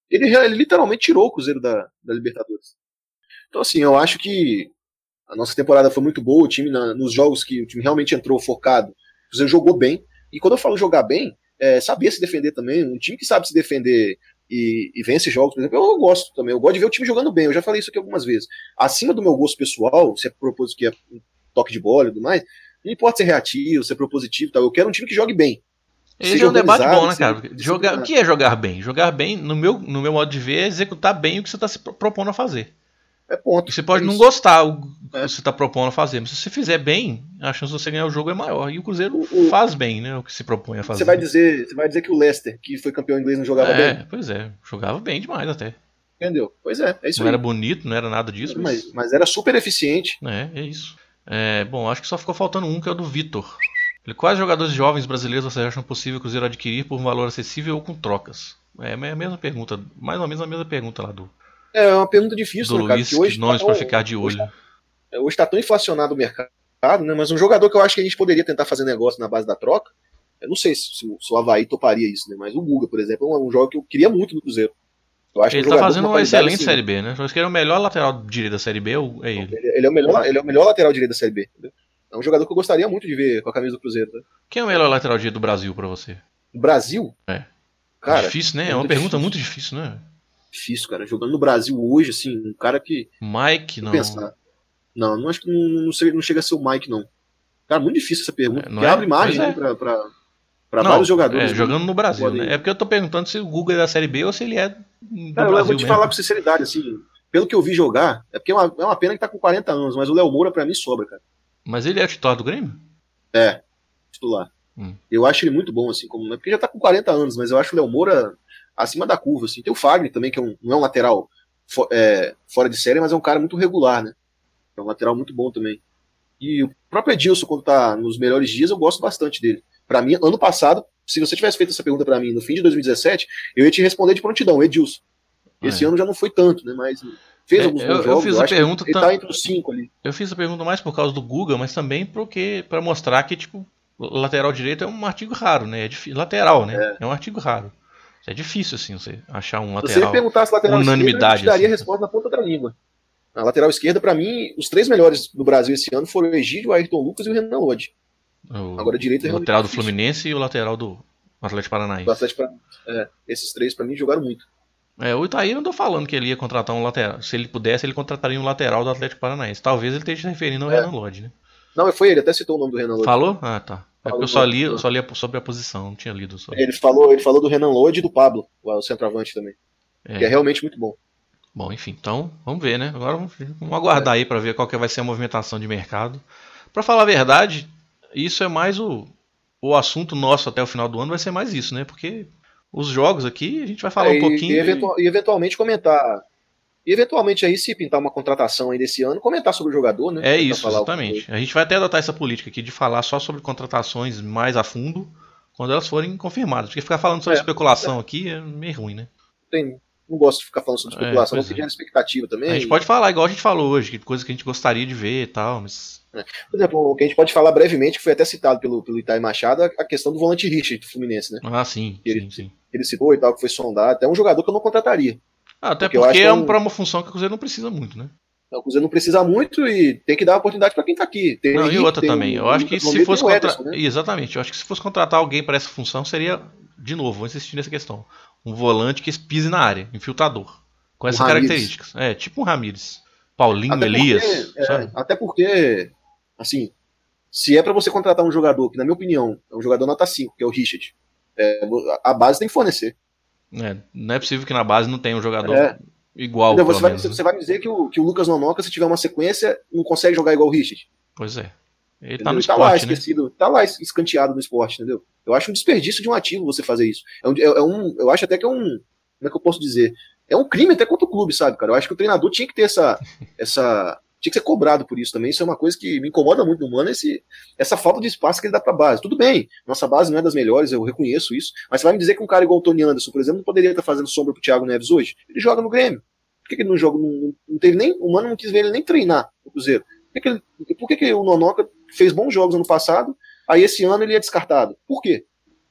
ele, ele, literalmente tirou o Cruzeiro da, da, Libertadores. Então, assim, eu acho que a nossa temporada foi muito boa, o time na, nos jogos que o time realmente entrou focado, o Cruzeiro jogou bem. E quando eu falo jogar bem, é saber se defender também. Um time que sabe se defender e, e vence jogos, por exemplo, eu, gosto também. Eu gosto de ver o time jogando bem. Eu já falei isso aqui algumas vezes. Acima do meu gosto pessoal, se é propósito que é um toque de bola e tudo mais, não importa ser reativo, ser propositivo e tal. Eu quero um time que jogue bem. Esse é um debate bom, né, cara? Jogar, o que é jogar bem? Jogar bem, no meu, no meu modo de ver, é executar bem o que você está se propondo a fazer. É ponto. E você pode é não gostar o que é. você está propondo a fazer, mas se você fizer bem, a chance de você ganhar o jogo é maior. E o Cruzeiro o, o, faz bem, né? O que se propõe a fazer. Você vai dizer, você vai dizer que o Leicester, que foi campeão inglês, não jogava é, bem? Pois é, jogava bem demais até. Entendeu? Pois é, é isso Não aí. era bonito, não era nada disso. Mas, mas, mas era super eficiente. É, é isso. É, bom, acho que só ficou faltando um, que é o do Vitor. Ele, quais jogadores jovens brasileiros vocês acham possível o Cruzeiro adquirir por um valor acessível ou com trocas? É, é a mesma pergunta, mais ou menos a mesma pergunta lá do, É uma pergunta difícil, do né, cara? Luiz, hoje nomes tá tão- ficar de olho. tá- é, Hoje tá tão inflacionado o mercado, né? Mas um jogador que eu acho que a gente poderia tentar fazer negócio na base da troca, eu não sei se, se o- se o Havaí toparia isso, né? Mas o Guga, por exemplo, é um, um jogo que eu queria muito no Cruzeiro. Eu Ele um tá jogador fazendo uma excelente Série B, né? Acho que ele é o melhor lateral direito da Série B, ou é ele? Ele, ele é o melhor, ele é o melhor lateral direito da Série B. entendeu? É um jogador que eu gostaria muito de ver com a camisa do Cruzeiro. Né? Quem é o melhor lateral direito do Brasil pra você? No Brasil? É. Cara, difícil, né? É é uma pergunta difícil. muito difícil, né? difícil, cara. Jogando no Brasil hoje, assim, um cara que. Mike, não. Pensar. Não, não acho que não, não, não chega a ser o Mike, não. Cara, muito difícil essa pergunta. É, porque é? abre margem é. né, pra, pra, Não, vários jogadores. É, jogando no Brasil, podem- né? É porque eu tô perguntando se o Google é da Série B ou se ele é do Cara, eu Brasil vou te mesmo. falar com sinceridade, assim, pelo que eu vi jogar, é porque é uma, é uma pena que tá com 40 anos, mas o Léo Moura pra mim sobra, cara. Mas ele é titular do Grêmio? É, titular. Hum. Eu acho ele muito bom, assim, como. É porque já tá com 40 anos, mas eu acho o Léo Moura acima da curva, assim. Tem o Fagner também, que é um, não é um lateral é, fora de série, mas é um cara muito regular, né? É um lateral muito bom também. E o próprio Edilson, quando tá nos melhores dias, eu gosto bastante dele. Pra mim, ano passado, se você tivesse feito essa pergunta pra mim no fim de 2017, eu ia te responder de prontidão, Edilson. Esse É. ano já não foi tanto, né? Mas fez É, alguns eu- bons eu jogos. fiz a pergunta Ele tá entre os cinco ali. Eu fiz a pergunta mais por causa do Guga, mas também porque para mostrar que tipo lateral direito é um artigo raro, né? É difí- lateral, né? É. um artigo raro. É difícil assim você achar um Se você lateral. perguntasse lateral unanimidade, esquerda, eu te daria assim. a resposta na ponta da língua. Na lateral esquerda, pra mim, os três melhores do Brasil esse ano foram o Egídio, o Ayrton Lucas e o Renan Lodge. O, Agora, direito é o lateral do difícil. Fluminense e o lateral do Atlético Paranaense. Do Atlético pra- é, esses três, pra mim, jogaram muito. É, o Itaí não tô falando que ele ia contratar um lateral. Se ele pudesse, ele contrataria um lateral do Atlético Paranaense. Talvez ele esteja se referindo ao É. Renan Lodge, né? Não, foi ele, até citou o nome do Renan Lodge. Falou? Ah, tá. É porque eu só li, só li sobre a posição, não tinha lido sobre. Ele falou, ele falou do Renan Lodge e do Pablo, o centroavante também. É. Que é realmente muito bom. Bom, enfim, então vamos ver, né? Agora vamos, vamos aguardar aí para ver qual que vai ser a movimentação de mercado. Para falar a verdade, isso é mais o, o assunto nosso até o final do ano vai ser mais isso, né? Porque os jogos aqui a gente vai falar É, um pouquinho. E, de- eventual- e eventualmente comentar. E eventualmente aí, se pintar uma contratação aí desse ano, comentar sobre o jogador, né? É Tentar isso, exatamente. A gente vai até adotar essa política aqui de falar só sobre contratações mais a fundo quando elas forem confirmadas. Porque ficar falando sobre É, especulação aqui é meio ruim, né? Tem, não gosto de ficar falando sobre É, especulação, pois não é. expectativa também. A gente pode falar igual a gente falou hoje, que coisa que a gente gostaria de ver e tal, mas. Por exemplo, o que a gente pode falar brevemente, que foi até citado pelo, pelo Itaí Machado, a questão do volante Richard do Fluminense, né? Ah, sim, Ele- sim, sim. Ele citou e tal, que foi sondado. Até um jogador que eu não contrataria. Ah, até Porque porque, que é é um, pra uma função que o Cruzeiro não precisa muito, né? O Cruzeiro não precisa muito e tem que dar oportunidade pra quem tá aqui. Tem Não, e Henrique, outra tem também. Eu acho que se fosse tem o contra... Ederson, né? Exatamente. Eu acho que se fosse contratar alguém para essa função seria, de novo, vou insistir nessa questão. Um volante que pise na área, infiltrador. Com essas características. É, tipo um Ramires. Paulinho, Até Elias. porque, é, sabe? até porque, assim, se é pra você contratar um jogador que, na minha opinião, é um jogador nota 5, que é o Richard, é, a base tem que fornecer. É, não é possível que na base não tenha um jogador É. igual, pelo você, vai, menos, né? você vai dizer que o, que o Lucas Nonoca, se tiver uma sequência, não consegue jogar igual o Richard. Pois é. Ele Entendeu? tá no Ele tá lá esporte, né? esquecido, tá lá escanteado no esporte, entendeu? Eu acho um desperdício de um ativo você fazer isso. É um, é um- eu acho até que é um. Como é que eu posso dizer? É um crime até contra o clube, sabe, cara? Eu acho que o treinador tinha que ter essa. essa tinha que ser cobrado por isso também. Isso é uma coisa que me incomoda muito no Mano, esse, essa falta de espaço que ele dá pra base. Tudo bem, nossa base não é das melhores, eu reconheço isso. Mas você vai me dizer que um cara igual o Tony Anderson, por exemplo, não poderia estar fazendo sombra pro Thiago Neves hoje? Ele joga no Grêmio. Por que, que ele não joga? Não, não teve nem, o Mano não quis ver ele nem treinar no Cruzeiro. Por que, que, ele- por que, que o Nonoca fez bons jogos ano passado, aí esse ano ele é descartado? Por quê?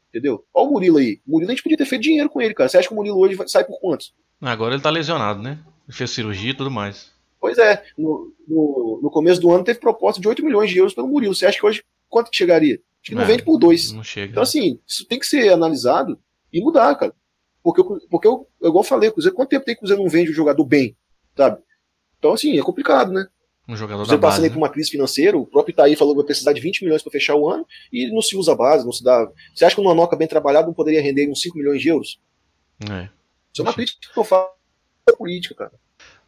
Entendeu? Olha o Murilo aí. O Murilo a gente podia ter feito dinheiro com ele, cara. Você acha que o Murilo hoje vai- sai por quantos? Agora ele tá lesionado, né? Ele fez cirurgia e tudo mais. Pois é, no, no, no começo do ano teve proposta de 8 milhões de euros pelo Murilo. Você acha que hoje quanto que chegaria? Acho que não É. vende por dois. Não chega. Então, assim, isso tem que ser analisado e mudar, cara. Porque, eu- porque eu, igual eu falei, Cruzeiro, quanto tempo tem que o Cruzeiro não vende o jogador bem, sabe? Então, assim, é complicado, né? um jogador da Cruzeiro passando aí por uma crise financeira, o próprio Itaí falou que vai precisar de 20 milhões para fechar o ano e não se usa a base, não se dá. Você acha que o Nonoca bem trabalhado não poderia render uns 5 milhões de euros? né? É. Isso é uma crítica que eu faço política, cara.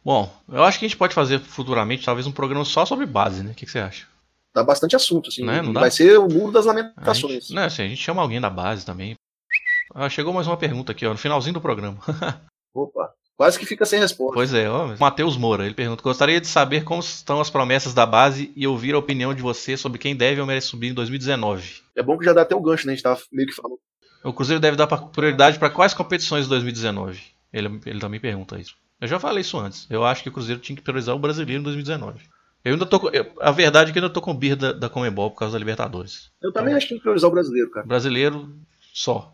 Bom, eu acho que a gente pode fazer futuramente talvez um programa só sobre base, né? O que, que você acha? Dá bastante assunto, assim. Né, não dá? vai ser o muro das A lamentações. gente, né, assim, a gente chama alguém da base também. Ah, chegou mais uma pergunta aqui, ó, no finalzinho do programa. Opa, quase que fica sem resposta. Pois é, ó, Matheus Moura, ele pergunta: Gostaria de saber como estão as promessas da base e ouvir a opinião de você sobre quem deve ou merece subir em 2019. É bom que já dá até o gancho, né? A gente tava meio que falando. O Cruzeiro deve dar prioridade para quais competições em 2019? Ele, ele também pergunta isso. Eu já falei isso antes. Eu acho que o Cruzeiro tinha que priorizar o brasileiro em 2019. Eu ainda tô eu, a verdade é que eu ainda tô com birra da, da Comembol por causa da Libertadores. Eu também acho que tem que priorizar o brasileiro, cara. Brasileiro só.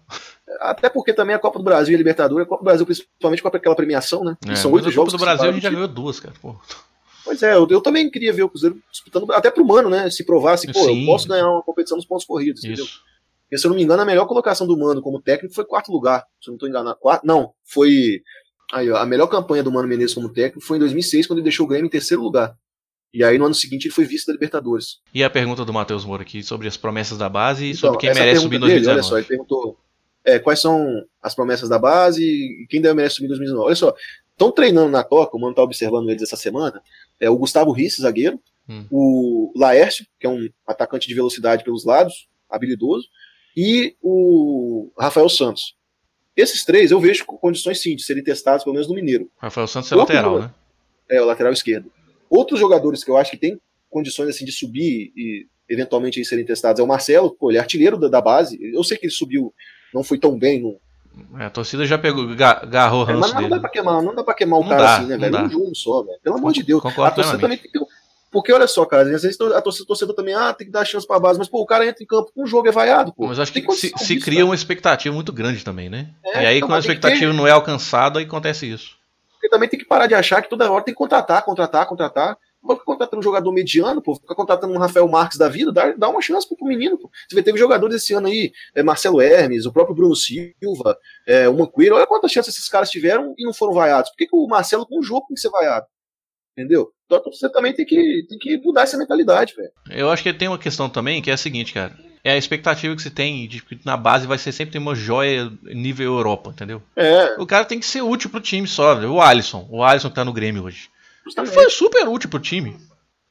Até porque também a Copa do Brasil e a Libertadores, a Copa do Brasil principalmente com aquela premiação, né? É, são oito a jogos. Copa do Brasil a gente já ganhou duas, cara. Pô. Pois é, eu, eu também queria ver o Cruzeiro disputando, até pro Mano, né? Se provasse, pô, Sim. eu posso ganhar uma competição nos pontos corridos, entendeu? Isso. Porque, se eu não me engano, a melhor colocação do Mano como técnico foi quarto lugar. Se eu não estou enganado. Quarto, não, foi. Aí, ó, a melhor campanha do Mano Menezes como técnico foi em 2006, quando ele deixou o Grêmio em terceiro lugar. E aí, no ano seguinte, ele foi vice da Libertadores. E a pergunta do Matheus Moura aqui sobre as promessas da base e Então, sobre quem merece subir em dele, 2019. Olha só, ele perguntou é, quais são as promessas da base e quem deve merece subir em 2019. Olha só, estão treinando na Toca, o Mano está observando eles essa semana. É o Gustavo Risse, zagueiro, Hum. o Laércio, que é um atacante de velocidade pelos lados, habilidoso, e o Rafael Santos. Esses três eu vejo com condições sim de serem testados, pelo menos no Mineiro. Rafael Santos é Outro lateral, jogador. né? É, o lateral esquerdo. Outros jogadores que eu acho que têm condições assim de subir e eventualmente aí serem testados é o Marcelo, pô, ele é artilheiro da, da base. Eu sei que ele subiu, não foi tão bem no, É, a torcida já pegou, ga- agarrou o É, mas não dele. dá pra queimar, não dá pra queimar o Não cara dá, assim, né, velho? dá. Um jogo só, velho. Pelo amor de Deus. Concordo a torcida também tem que ter. Porque olha só, cara, às vezes a torcida, torcedor também, ah, tem que dar chance pra base, mas pô, o cara entra em campo com um jogo é vaiado, pô. Mas acho que se, se disso, cria cara. uma expectativa muito grande também, né? É, e aí, então, quando a expectativa não é alcançada, aí acontece isso. Porque também tem que parar de achar que toda hora tem que contratar, contratar, contratar. Não ficar contratando um jogador mediano, pô, ficar contratando um Rafael Marques da vida, dá, dá uma chance pro, pro menino, pô. Você vê, teve jogadores esse ano aí, é, Marcelo Hermes, o próprio Bruno Silva, é, o Manqueiro, olha quantas chances esses caras tiveram e não foram vaiados. Por que, que o Marcelo com um jogo tem que ser vaiado? Entendeu? Então você também tem que, tem que mudar essa mentalidade, velho. Eu acho que tem uma questão também que é a seguinte, cara. É a expectativa que se tem de que na base vai ser sempre uma joia nível Europa, entendeu? É, O cara tem que ser útil pro time só. né? O Alisson, o Alisson que tá no Grêmio hoje. Ele justamente. foi super útil pro time.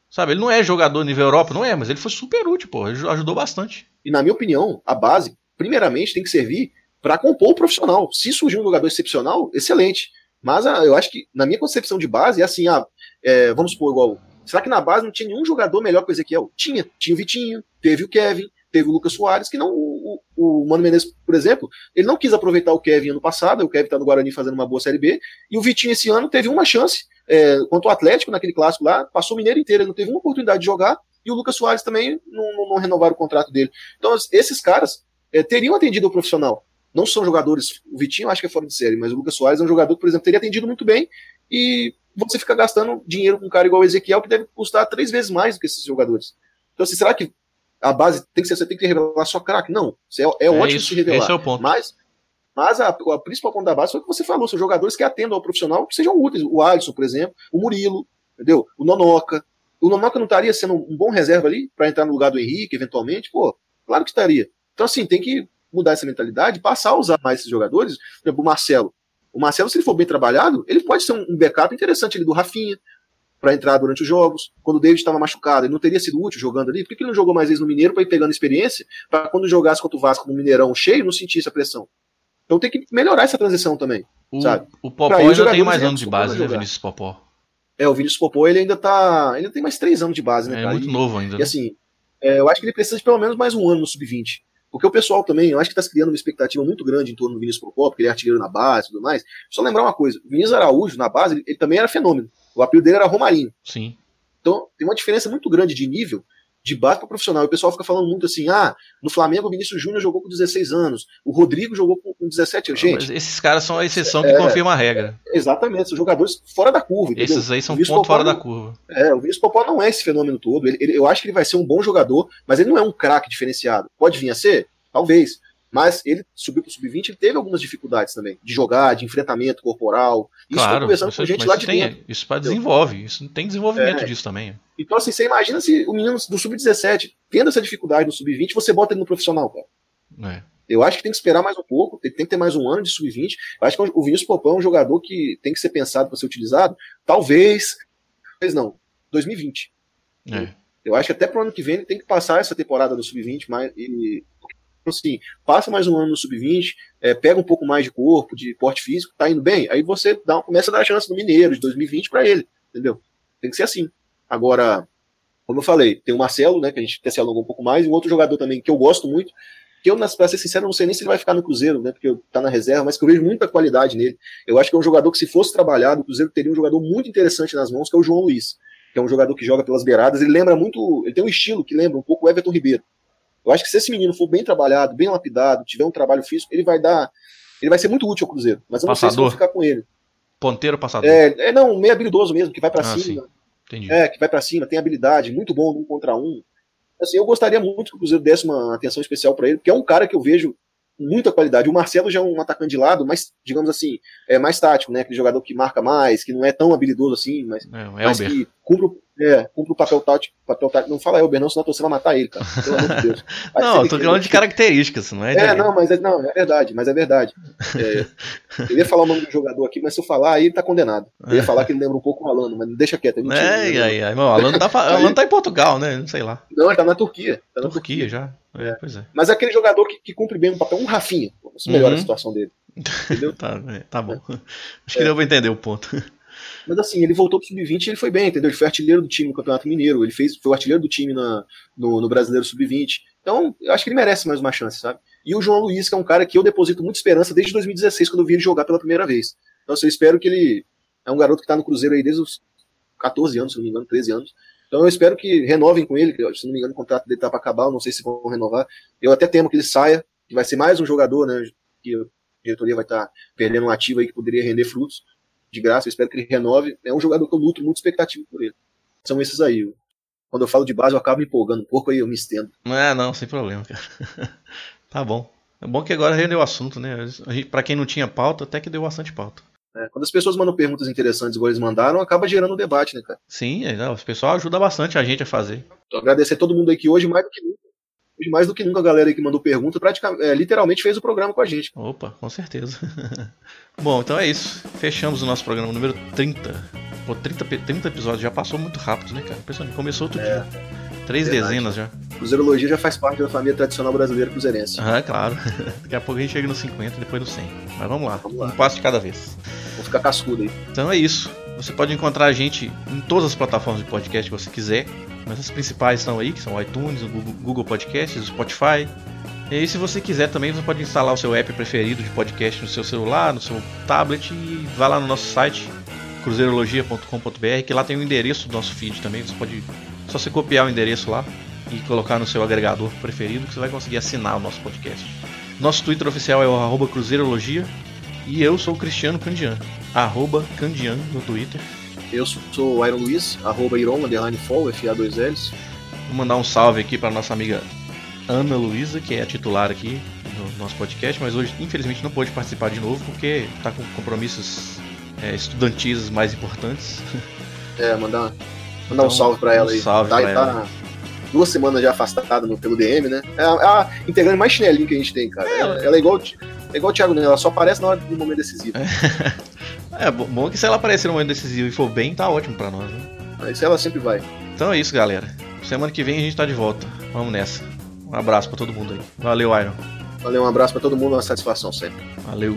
Sabe, ele não é jogador nível Europa, não é, mas ele foi super útil, pô. Ele ajudou bastante. E na minha opinião, a base, primeiramente, tem que servir para compor o profissional. Se surgir um jogador excepcional, excelente. Mas ah, eu acho que, na minha concepção de base, é assim, ah, é, vamos supor, igual. Será que na base não tinha nenhum jogador melhor que o Ezequiel? Tinha. Tinha o Vitinho, teve o Kevin, teve o Lucas Soares, que não. O, o, o Mano Menezes, por exemplo, ele não quis aproveitar o Kevin ano passado, o Kevin tá no Guarani fazendo uma boa Série B, e o Vitinho esse ano teve uma chance é, contra o Atlético, naquele clássico lá, passou o Mineiro inteiro, ele não teve uma oportunidade de jogar, e o Lucas Soares também não, não, não renovaram o contrato dele. Então, es- esses caras é, teriam atendido o profissional. Não são jogadores. O Vitinho acho que é fora de série, mas o Lucas Soares é um jogador que, por exemplo, teria atendido muito bem e você fica gastando dinheiro com um cara igual o Ezequiel, que deve custar três vezes mais do que esses jogadores. Então, assim, será que a base tem que ser, você tem que revelar só craque? Não. Isso é, é ótimo isso, se revelar. esse é o ponto. Mas, mas a, a principal ponto da base foi o que você falou, são jogadores que atendam ao profissional, que sejam úteis. O Alisson, por exemplo, o Murilo, entendeu? O Nonoca. O Nonoca não estaria sendo um bom reserva ali para entrar no lugar do Henrique, eventualmente? Pô, claro que estaria. Então, assim, tem que mudar essa mentalidade, passar a usar mais esses jogadores. Por exemplo, o Marcelo. O Marcelo, se ele for bem trabalhado, ele pode ser um backup interessante ali do Rafinha para entrar durante os jogos. Quando o David estava machucado, ele não teria sido útil jogando ali. Por que ele não jogou mais vezes no Mineiro para ir pegando experiência, para quando jogasse contra o Vasco no Mineirão cheio, não sentisse a pressão? Então tem que melhorar essa transição também. O, sabe? o Popó ainda tem mais já anos de acostumam base, né. Vinícius Popó? É, o Vinícius Popó, ele ainda tá. Ainda tem mais três anos de base, né, É cara? muito E- novo ainda. E né? assim, é, eu acho que ele precisa de pelo menos mais um ano no sub-20. Porque o pessoal também, eu acho que está se criando uma expectativa muito grande em torno do Vinícius Popó, porque ele é artilheiro na base e tudo mais. Só lembrar uma coisa: o Vinícius Araújo, na base, ele, ele também era fenômeno. O apelido dele era Romarinho. Sim. Então tem uma diferença muito grande de nível de base para profissional. E o pessoal fica falando muito assim: ah, no Flamengo o Vinícius Júnior jogou com 16 anos, o Rodrigo jogou com, com 17 anos. Gente, Mas esses caras são a exceção que É. confirma a regra. exatamente, são jogadores fora da curva. Entendeu? Esses aí são ponto Popó fora da não- curva. É, o Vinícius Popó não é esse fenômeno todo. Ele, ele- eu acho que ele vai ser um bom jogador, mas ele não é um craque diferenciado. Pode vir a ser? Talvez. Mas ele subiu pro sub-20 ele teve algumas dificuldades também. De jogar, de enfrentamento corporal. Isso Claro, conversando isso, com gente lá de tem, dentro. isso pra desenvolve. Isso tem desenvolvimento É. disso também. Então, assim, você imagina se o menino do sub-17, tendo essa dificuldade no sub-20, você bota ele no profissional, cara. É. Eu acho que tem que esperar mais um pouco, tem, tem que ter mais um ano de sub-20. Eu acho que o Vinícius Popão é um jogador que tem que ser pensado para ser utilizado. Talvez, talvez não, 2020. É. Eu acho que até pro ano que vem ele tem que passar essa temporada do sub-20, mas ele, assim, passa mais um ano no sub-20, é, pega um pouco mais de corpo, de porte físico, tá indo bem, aí você dá, começa a dar a chance no Mineiro de 2020 para ele, entendeu? Tem que ser assim. Agora, como eu falei, tem o Marcelo, né, que a gente até se alongou um pouco mais, e um outro jogador também que eu gosto muito, que eu, pra ser sincero, não sei nem se ele vai ficar no Cruzeiro, né? Porque tá na reserva, mas que eu vejo muita qualidade nele. Eu acho que é um jogador que, se fosse trabalhado, o Cruzeiro teria um jogador muito interessante nas mãos, que é o João Luiz, que é um jogador que joga pelas beiradas. Ele lembra muito. Ele tem um estilo que lembra um pouco o Everton Ribeiro. Eu acho que se esse menino for bem trabalhado, bem lapidado, tiver um trabalho físico, ele vai dar. Ele vai ser muito útil ao Cruzeiro. Mas eu não sei se vou ficar com ele. Ponteiro passador. É, é não, meio habilidoso mesmo, que vai para ah, cima. Sim. Entendi. É, que vai para cima, tem habilidade, muito bom um contra um. Assim, eu gostaria muito que o Cruzeiro desse uma atenção especial para ele, porque é um cara que eu vejo muita qualidade. O Marcelo já é um atacante de lado, mas, digamos assim, é mais tático, né? Aquele jogador que marca mais, que não é tão habilidoso assim, mas, é, mas que cumpre, é, cumpre o papel tático, papel tático. Não fala Elber, não, senão você vai matar ele, cara. Pelo amor de Deus. não, eu tô falando de características, não é? É, não, mas é, não, é verdade, mas é verdade. É, eu ia falar o nome do jogador aqui, mas se eu falar, aí ele tá condenado. Eu ia falar que ele lembra um pouco o Alano, mas deixa quieto. É, mentira, é, é, é, o Alano tá, Alano tá em Portugal, né? Não sei lá. Não, ele tá na Turquia. Tá na Turquia, Turquia já. É, pois é. Mas é aquele jogador que, que cumpre bem o papel, um Rafinha. Isso melhora uhum. a situação dele. Entendeu? tá, é, tá bom. Acho que deu pra entender o ponto. Mas assim, ele voltou pro Sub-20 e ele foi bem, entendeu? Ele foi artilheiro do time no Campeonato Mineiro, ele fez, foi o artilheiro do time na, no, no Brasileiro Sub-20. Então, eu acho que ele merece mais uma chance, sabe? E o João Luiz, que é um cara que eu deposito muita esperança desde 2016, quando eu vi ele jogar pela primeira vez. Então, assim, eu espero que ele. É um garoto que tá no Cruzeiro aí desde os 14 anos, se não me engano, 13 anos. Então eu espero que renovem com ele, se não me engano o contrato dele tá para acabar, eu não sei se vão renovar. Eu até temo que ele saia, que vai ser mais um jogador, né, que a diretoria vai estar tá perdendo um ativo aí que poderia render frutos de graça, eu espero que ele renove. É um jogador que eu luto muito expectativa por ele. São esses aí. Quando eu falo de base, eu acabo me empolgando um pouco, aí eu me estendo. Não é, não, sem problema, cara. tá bom. É bom que agora rendeu o assunto, né? Para quem não tinha pauta, até que deu bastante pauta. É, quando as pessoas mandam perguntas interessantes igual eles mandaram, acaba gerando um debate, né, cara? Sim, é, o pessoal ajuda bastante a gente a fazer. Então, agradecer a todo mundo aí que hoje, mais do que nunca, mais do que nunca a galera aí que mandou pergunta, praticamente, é, literalmente fez o programa com a gente. Opa, com certeza. Bom, então é isso. Fechamos o nosso programa número 30. Pô, 30, 30 episódios já passou muito rápido, né, cara? Pessoal, começou outro é, dia. Três verdade. dezenas já. Cruzeirologia já faz parte da família tradicional brasileira cruzeirense. Ah, claro. Daqui a pouco a gente chega nos 50 e depois no 100. Mas vamos lá, vamos lá. um passo de cada vez. Vou ficar cascudo aí. Então é isso. Você pode encontrar a gente em todas as plataformas de podcast que você quiser. Mas as principais estão aí, que são o iTunes, o Google Podcasts, o Spotify, e se você quiser também, você pode instalar o seu app preferido de podcast no seu celular, no seu tablet e vá lá no nosso site cruzeirologia.com.br, que lá tem o endereço do nosso feed também. Você pode só se copiar o endereço lá e colocar no seu agregador preferido que você vai conseguir assinar o nosso podcast. Nosso Twitter oficial é o Cruzeirologia e eu sou o Cristiano Candian, arroba Candian no Twitter. Eu sou o Iron Luiz, arroba Iron, underline fall, FA2Ls. Vou mandar um salve aqui para nossa amiga Ana Luísa, que é a titular aqui no nosso podcast, mas hoje infelizmente não pôde participar de novo porque está com compromissos é, estudantis mais importantes. É, mandar, mandar então, um salve para ela um aí. Salve tá, pra tá ela. duas semanas já afastada no, pelo DM, né? É a, é a integrante mais chinelinha que a gente tem, cara. É, ela, ela, é igual, é igual o Thiago Nela, ela só aparece na hora do momento decisivo. É, bom que se ela aparecer no momento decisivo e for bem, tá ótimo para nós, né? Isso ela sempre vai. Então é isso, galera. Semana que vem a gente tá de volta. Vamos nessa. Um abraço para todo mundo aí. Valeu, Iron. Valeu, um abraço para todo mundo, uma satisfação sempre. Valeu.